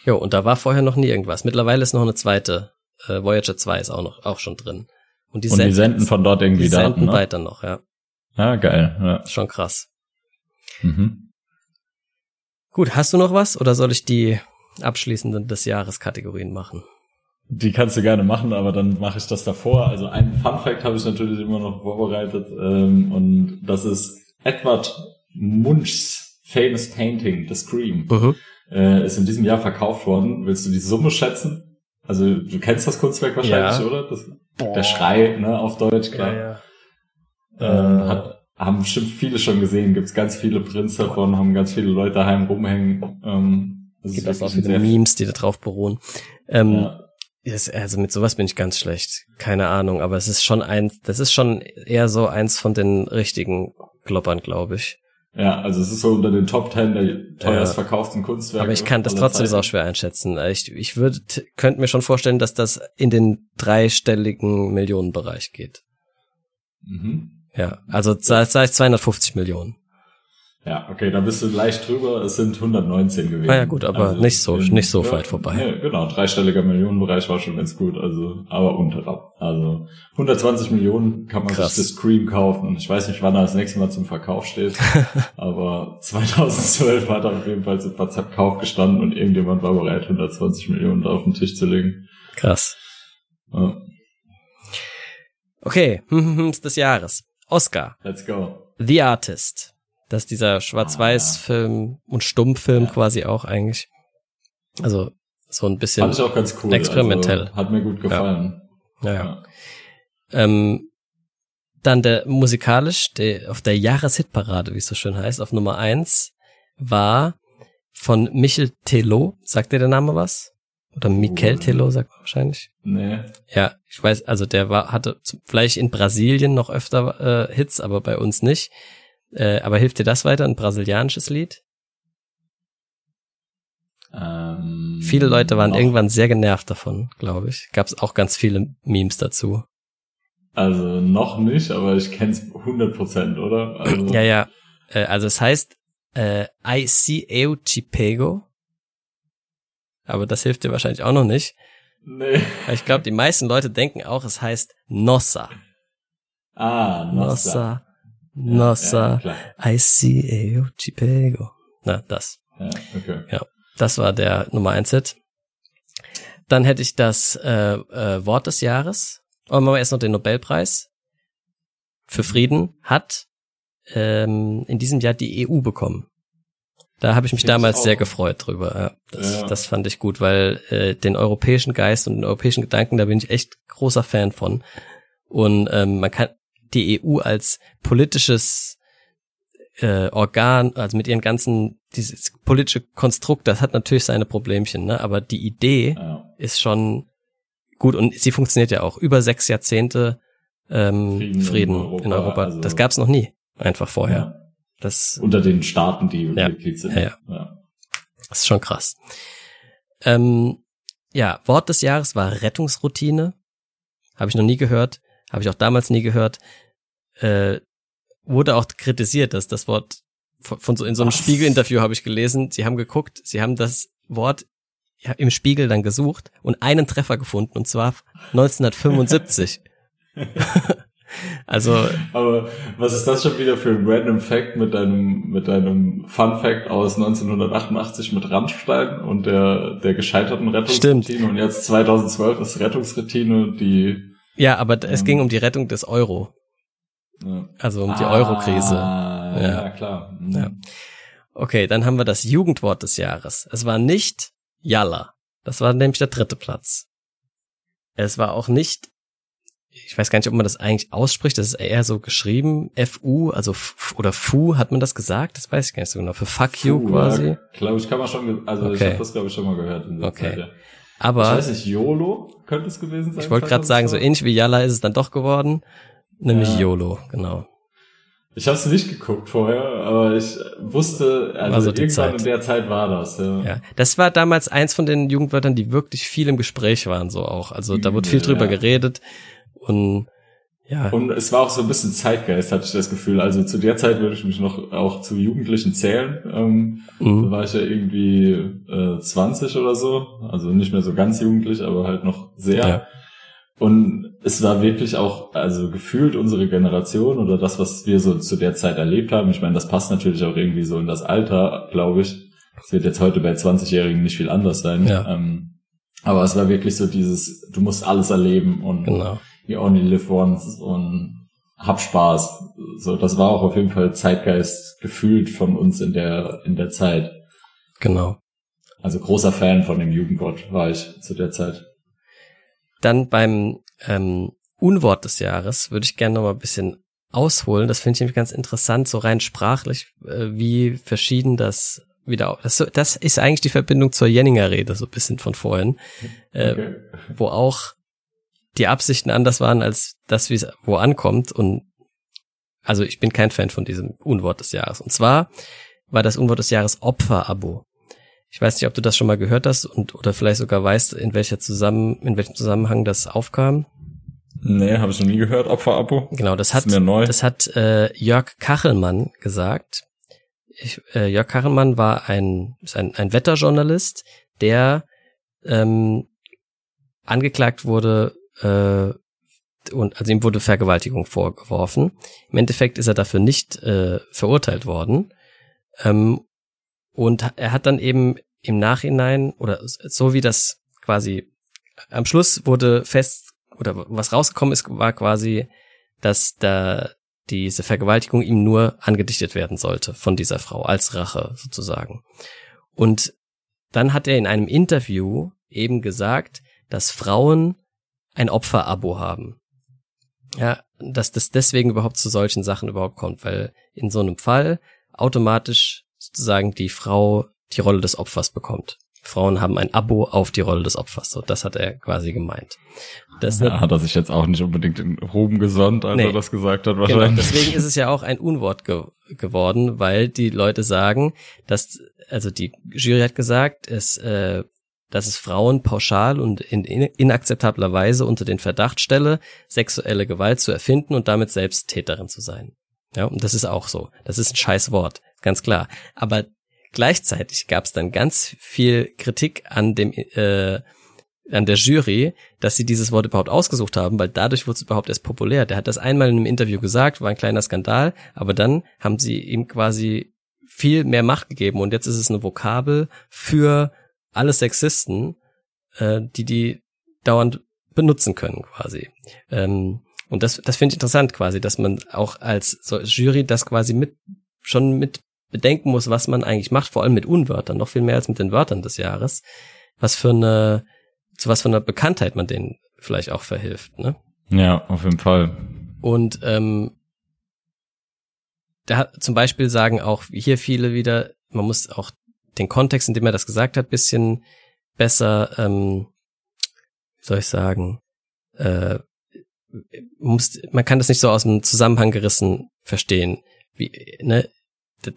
Jo, und da war vorher noch nie irgendwas. Mittlerweile ist noch eine zweite. Äh, Voyager 2 ist auch noch auch schon drin. Und die, und senden, die senden von dort irgendwie die Daten, senden ne? weiter noch, ja. Ah, geil. Ja. Schon krass. Mhm. Gut, hast du noch was oder soll ich die abschließenden des Jahres Kategorien machen? Die kannst du gerne machen, aber dann mache ich das davor. Also einen Fun Fact habe ich natürlich immer noch vorbereitet ähm, und das ist Edward Munchs famous Painting, The Scream, mhm. äh, ist in diesem Jahr verkauft worden. Willst du die Summe schätzen? Also du kennst das Kunstwerk wahrscheinlich, ja. oder? Das, der Schrei, ne, auf Deutsch, klar. Ja, ja. Ähm, hat, haben bestimmt viele schon gesehen, gibt's ganz viele Prints davon, haben ganz viele Leute daheim rumhängen. Ähm, das gibt auch viele Memes, die da drauf beruhen. Ähm, ja. Yes, also mit sowas bin ich ganz schlecht. Keine Ahnung, aber es ist schon ein, das ist schon eher so eins von den richtigen Kloppern, glaube ich. Ja, also es ist so unter den Top Ten der teuerst ja. verkauften Kunstwerke. Aber ich kann das trotzdem Zeiten. auch schwer einschätzen. Ich, ich würde, könnte mir schon vorstellen, dass das in den dreistelligen Millionenbereich geht. Mhm. Ja, also sei es 250 Millionen. Ja, okay, da bist du leicht drüber. Es sind 119 gewesen. Ah ja, gut, aber also nicht so, nicht so ja, weit vorbei. Ja, genau, dreistelliger Millionenbereich war schon ganz gut. Also, aber unter, also 120 Millionen kann man Krass. sich das Scream kaufen. Ich weiß nicht, wann er das nächste Mal zum Verkauf steht, [LAUGHS] aber 2012 hat er auf jeden Fall zum Verkauf gestanden und irgendjemand war bereit, 120 Millionen da auf den Tisch zu legen. Krass. Ja. Okay, [LAUGHS] des Jahres. Oscar. Let's go. The Artist dass dieser Schwarz-Weiß-Film und Stummfilm ja. quasi auch eigentlich, also so ein bisschen Fand ich auch ganz cool. experimentell. Also, hat mir gut gefallen. Ja. ja. ja. Ähm, dann der musikalisch, der auf der Jahreshitparade, wie es so schön heißt, auf Nummer eins war von Michel Tello. Sagt dir der Name was? Oder Mikel Tello sagt man wahrscheinlich. Nee. Ja, ich weiß, also der war, hatte vielleicht in Brasilien noch öfter äh, Hits, aber bei uns nicht. Äh, aber hilft dir das weiter, ein brasilianisches Lied? Ähm, viele Leute waren noch. irgendwann sehr genervt davon, glaube ich. Gab es auch ganz viele Memes dazu. Also noch nicht, aber ich kenn's 100%, oder? Also, ja, ja. Äh, also es heißt äh, I see eu chipego. Aber das hilft dir wahrscheinlich auch noch nicht. Nee. Ich glaube, die meisten Leute denken auch, es heißt Nossa. Ah, Nossa. Nossa. Nossa, ja, I see a Chipego. Na, das. Ja, okay. Ja, das war der Nummer 1 Hit. Dann hätte ich das äh, äh, Wort des Jahres. Und machen wir erst noch den Nobelpreis für Frieden hat ähm, in diesem Jahr die EU bekommen. Da habe ich mich Find damals ich sehr gefreut drüber. Ja, das, ja. das fand ich gut, weil äh, den europäischen Geist und den europäischen Gedanken, da bin ich echt großer Fan von. Und ähm, man kann, die EU als politisches äh, Organ, also mit ihren ganzen, dieses politische Konstrukt, das hat natürlich seine Problemchen, ne? aber die Idee ja. ist schon gut und sie funktioniert ja auch. Über sechs Jahrzehnte ähm, Frieden, Frieden in Europa. In Europa. Also das gab's noch nie, einfach vorher. Das, Unter den Staaten, die ja, Mitglied sind. Ja, ja. ja. Das ist schon krass. Ähm, ja, Wort des Jahres war Rettungsroutine. Habe ich noch nie gehört. Habe ich auch damals nie gehört äh, wurde auch kritisiert, dass das Wort von, von so in so einem Spiegel-Interview habe ich gelesen. Sie haben geguckt, sie haben das Wort im Spiegel dann gesucht und einen Treffer gefunden und zwar [LAUGHS] 1975. [LAUGHS] also. Aber was ist das schon wieder für ein random Fact mit deinem mit deinem Fun Fact aus 1988 mit Rammstein und der der gescheiterten Rettungsroutine Stimmt. und jetzt 2012 ist Rettungsroutine die. Ja, aber ähm, es ging um die Rettung des Euro. Also um ah, die Euro-Krise. Ja. ja, klar. Mhm. Ja. Okay, dann haben wir das Jugendwort des Jahres. Es war nicht Yalla. Das war nämlich der dritte Platz. Es war auch nicht, ich weiß gar nicht, ob man das eigentlich ausspricht, das ist eher so geschrieben, FU, also oder FU, hat man das gesagt? Das weiß ich gar nicht so genau. Für Fuck you quasi. Ja, glaube ich, kann man schon, also okay. ich habe das glaube ich schon mal gehört in der okay. Zeit, ja. Aber. Ich weiß nicht, YOLO könnte es gewesen sein. Ich wollte gerade sagen, so ähnlich wie Yalla ist es dann doch geworden. Nämlich Ja. YOLO, genau. Ich habe es nicht geguckt vorher, aber ich wusste, also so irgendwann Zeit. in der Zeit war das. Ja. Ja, das war damals eins von den Jugendwörtern, die wirklich viel im Gespräch waren, so auch. Also da wurde viel Ja. drüber geredet und ja, Und es war auch so ein bisschen Zeitgeist, hatte ich das Gefühl. Also zu der Zeit würde ich mich noch auch zu Jugendlichen zählen. Ähm, Da mhm. war ich ja irgendwie äh, 20 oder so. Also nicht mehr so ganz jugendlich, aber halt noch sehr. Ja. Und es war wirklich auch, also gefühlt unsere Generation oder das, was wir so zu der Zeit erlebt haben. Ich meine, das passt natürlich auch irgendwie so in das Alter, glaube ich. Es wird jetzt heute bei 20-Jährigen nicht viel anders sein. Ja. Ähm, aber es war wirklich so dieses, du musst alles erleben und genau. You only live once und hab Spaß. So, das war auch auf jeden Fall Zeitgeist gefühlt von uns in der, in der Zeit. Genau. Also großer Fan von dem Jugendwort war ich zu der Zeit. Dann beim ähm, Unwort des Jahres würde ich gerne noch mal ein bisschen ausholen. Das finde ich nämlich ganz interessant, so rein sprachlich, äh, wie verschieden das wieder. Das, das ist eigentlich die Verbindung zur Jenninger Rede, so ein bisschen von vorhin, äh, Okay. wo auch die Absichten anders waren als das, wie es wo ankommt. Und also ich bin kein Fan von diesem Unwort des Jahres. Und zwar war das Unwort des Jahres Opferabo. Ich weiß nicht, ob du das schon mal gehört hast und oder vielleicht sogar weißt, in welcher zusammen, in welchem Zusammenhang das aufkam. Nee, habe ich noch nie gehört, Opferabo. Genau, das hat, Ist mir neu. das hat äh, Jörg Kachelmann gesagt. Ich, äh, Jörg Kachelmann war ein, ist ein, ein Wetterjournalist, der ähm, angeklagt wurde äh, und also ihm wurde Vergewaltigung vorgeworfen. Im Endeffekt ist er dafür nicht äh, verurteilt worden. Ähm, und er hat dann eben im Nachhinein oder so wie das quasi am Schluss wurde fest oder was rausgekommen ist, war quasi, dass da diese Vergewaltigung ihm nur angedichtet werden sollte von dieser Frau als Rache sozusagen. Und dann hat er in einem Interview eben gesagt, dass Frauen ein Opferabo haben. Ja, dass das deswegen überhaupt zu solchen Sachen überhaupt kommt, weil in so einem Fall automatisch sozusagen die Frau die Rolle des Opfers bekommt. Frauen haben ein Abo auf die Rolle des Opfers. So, das hat er quasi gemeint. Das Ja, hat er sich jetzt auch nicht unbedingt in Ruhm gesonnt, als Nee. er das gesagt hat, Genau, wahrscheinlich. deswegen ist es ja auch ein Unwort ge geworden, weil die Leute sagen, dass, also die Jury hat gesagt, es, äh, dass es Frauen pauschal und in, in inakzeptabler Weise unter den Verdacht stelle, sexuelle Gewalt zu erfinden und damit selbst Täterin zu sein. Ja, und das ist auch so. Das ist ein scheiß Wort, ganz klar. Aber gleichzeitig gab es dann ganz viel Kritik an dem äh, an der Jury, dass sie dieses Wort überhaupt ausgesucht haben, weil dadurch wurde es überhaupt erst populär. Der hat das einmal in einem Interview gesagt, war ein kleiner Skandal, aber dann haben sie ihm quasi viel mehr Macht gegeben und jetzt ist es eine Vokabel für alle Sexisten, äh, die die dauernd benutzen können quasi. Ähm, und das, das finde ich interessant quasi, dass man auch als so Jury das quasi mit schon mit bedenken muss, was man eigentlich macht, vor allem mit Unwörtern, noch viel mehr als mit den Wörtern des Jahres. Was für eine, zu was für einer Bekanntheit man denen vielleicht auch verhilft, ne? Ja, auf jeden Fall. Und ähm, da zum Beispiel sagen auch hier viele wieder, man muss auch den Kontext, in dem er das gesagt hat, bisschen besser, ähm, wie soll ich sagen, äh, muss, man kann das nicht so aus dem Zusammenhang gerissen verstehen. Wie, ne?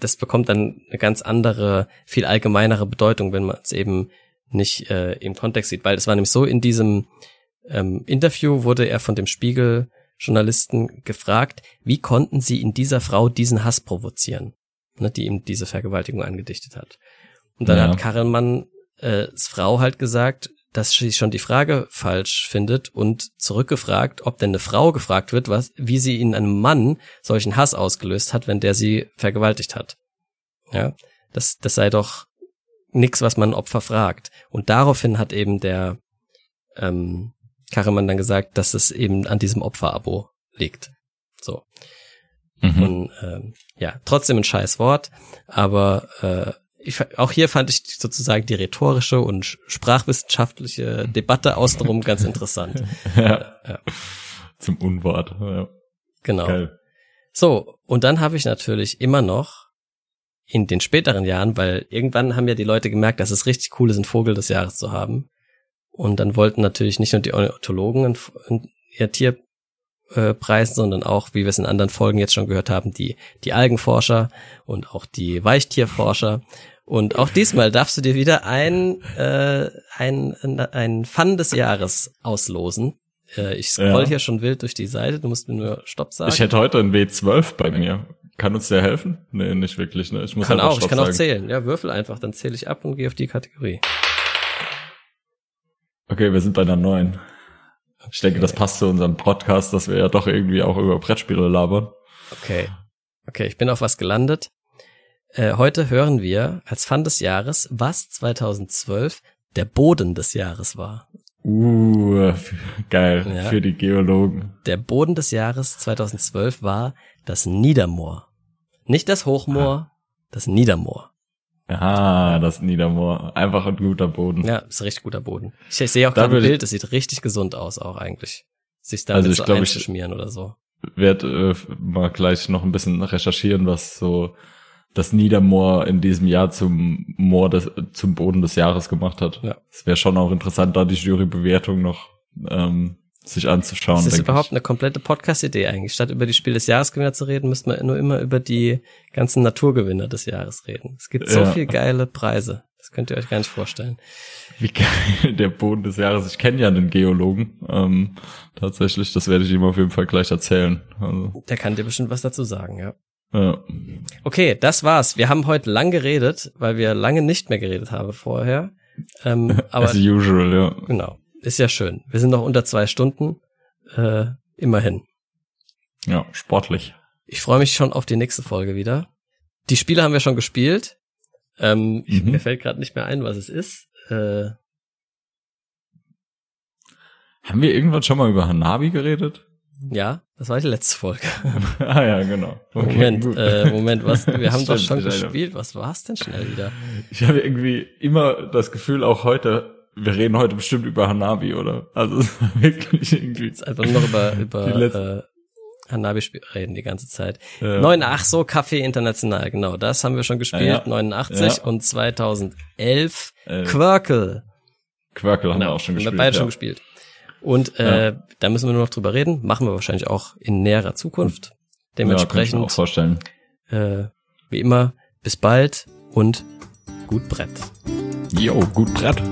Das bekommt dann eine ganz andere, viel allgemeinere Bedeutung, wenn man es eben nicht äh, im Kontext sieht. Weil es war nämlich so, in diesem ähm, Interview wurde er von dem Spiegel-Journalisten gefragt, wie konnten sie in dieser Frau diesen Hass provozieren, ne, die ihm diese Vergewaltigung angedichtet hat. Und dann Ja. hat Karelmann äh, Frau halt gesagt, dass sie schon die Frage falsch findet und zurückgefragt, ob denn eine Frau gefragt wird, was, wie sie in einem Mann solchen Hass ausgelöst hat, wenn der sie vergewaltigt hat. Ja, das, das sei doch nix, was man Opfer fragt. Und daraufhin hat eben der ähm, Karremann dann gesagt, dass es eben an diesem Opferabo liegt. So. Mhm. Und ähm, ja, trotzdem ein scheiß Wort, aber äh, ich, auch hier fand ich sozusagen die rhetorische und sprachwissenschaftliche Debatte außenrum ganz interessant. [LAUGHS] ja. ja. Zum Unwort. Ja. Genau. Geil. So, und dann habe ich natürlich immer noch in den späteren Jahren, weil irgendwann haben ja die Leute gemerkt, dass es richtig cool ist, einen Vogel des Jahres zu haben. Und dann wollten natürlich nicht nur die Ornithologen ihr Tier äh, preisen, sondern auch, wie wir es in anderen Folgen jetzt schon gehört haben, die, die Algenforscher und auch die Weichtierforscher. Und auch diesmal darfst du dir wieder ein, äh, ein, ein Fun des Jahres auslosen. Äh, ich scroll ja. hier schon wild durch die Seite, du musst mir nur Stopp sagen. Ich hätte heute ein W12 bei mir. Kann uns der helfen? Nee, nicht wirklich. Ne? Ich muss kann auch, Stopp ich kann sagen. auch zählen. Ja, würfel einfach, dann zähle ich ab und gehe auf die Kategorie. Okay, wir sind bei einer neuen. Ich denke, das passt zu unserem Podcast, dass wir ja doch irgendwie auch über Brettspiele labern. Okay. Okay, ich bin auf was gelandet. Äh, heute hören wir als Fun des Jahres, was 2012 der Boden des Jahres war. Uh, geil. Ja. Für die Geologen. Der Boden des Jahres 2012 war das Niedermoor. Nicht das Hochmoor, ah. das Niedermoor. Ah, das Niedermoor. Einfach ein guter Boden. Ja, ist ein richtig guter Boden. Ich, ich sehe auch gerade ein Bild, das sieht richtig gesund aus auch eigentlich. Sich da also ich so glaub, einzuschmieren oder so. Werde äh, mal gleich noch ein bisschen recherchieren, was so das Niedermoor in diesem Jahr zum Moor des, zum Boden des Jahres gemacht hat. Ja. Es wäre schon auch interessant, da die Jurybewertung noch ähm, sich anzuschauen. Das ist überhaupt ich. eine komplette Podcast-Idee eigentlich. Statt über die Spiel des Jahresgewinner zu reden, müsste man nur immer über die ganzen Naturgewinner des Jahres reden. Es gibt so ja. viel geile Preise. Das könnt ihr euch gar nicht vorstellen. Wie geil, der Boden des Jahres. Ich kenne ja einen Geologen. Ähm, tatsächlich, das werde ich ihm auf jeden Fall gleich erzählen. Also. Der kann dir bestimmt was dazu sagen, ja. Ja. Okay, das war's. Wir haben heute lang geredet, weil wir lange nicht mehr geredet haben vorher. Ähm, [LAUGHS] aber, As usual, ja. Genau ist ja schön. Wir sind noch unter zwei Stunden. Äh, immerhin. Ja, sportlich. Ich freue mich schon auf die nächste Folge wieder. Die Spiele haben wir schon gespielt. Ähm, mhm. Mir fällt gerade nicht mehr ein, was es ist. Äh, haben wir irgendwann schon mal über Hanabi geredet? Ja, das war die letzte Folge. [LAUGHS] ah ja, genau. Okay, Moment, äh, Moment, was? Wir [LAUGHS] haben doch schon gespielt. Was war es denn schnell wieder? Ich habe irgendwie immer das Gefühl, auch heute wir reden heute bestimmt über Hanabi, oder? Also [LAUGHS] wirklich irgendwie. Jetzt einfach nur noch über, über äh, Hanabi reden die ganze Zeit. Ja. 9, ach so, Café International, genau. Das haben wir schon gespielt, ja, ja. 89 und 2011 äh. Quirkel. Quirkel haben genau, wir auch schon gespielt. Haben wir beide schon gespielt. Und äh, da müssen wir nur noch drüber reden. Machen wir wahrscheinlich auch in näherer Zukunft. Dementsprechend. Ja, kann ich mir auch vorstellen. Äh, wie immer, bis bald und gut Brett. Jo, gut Brett.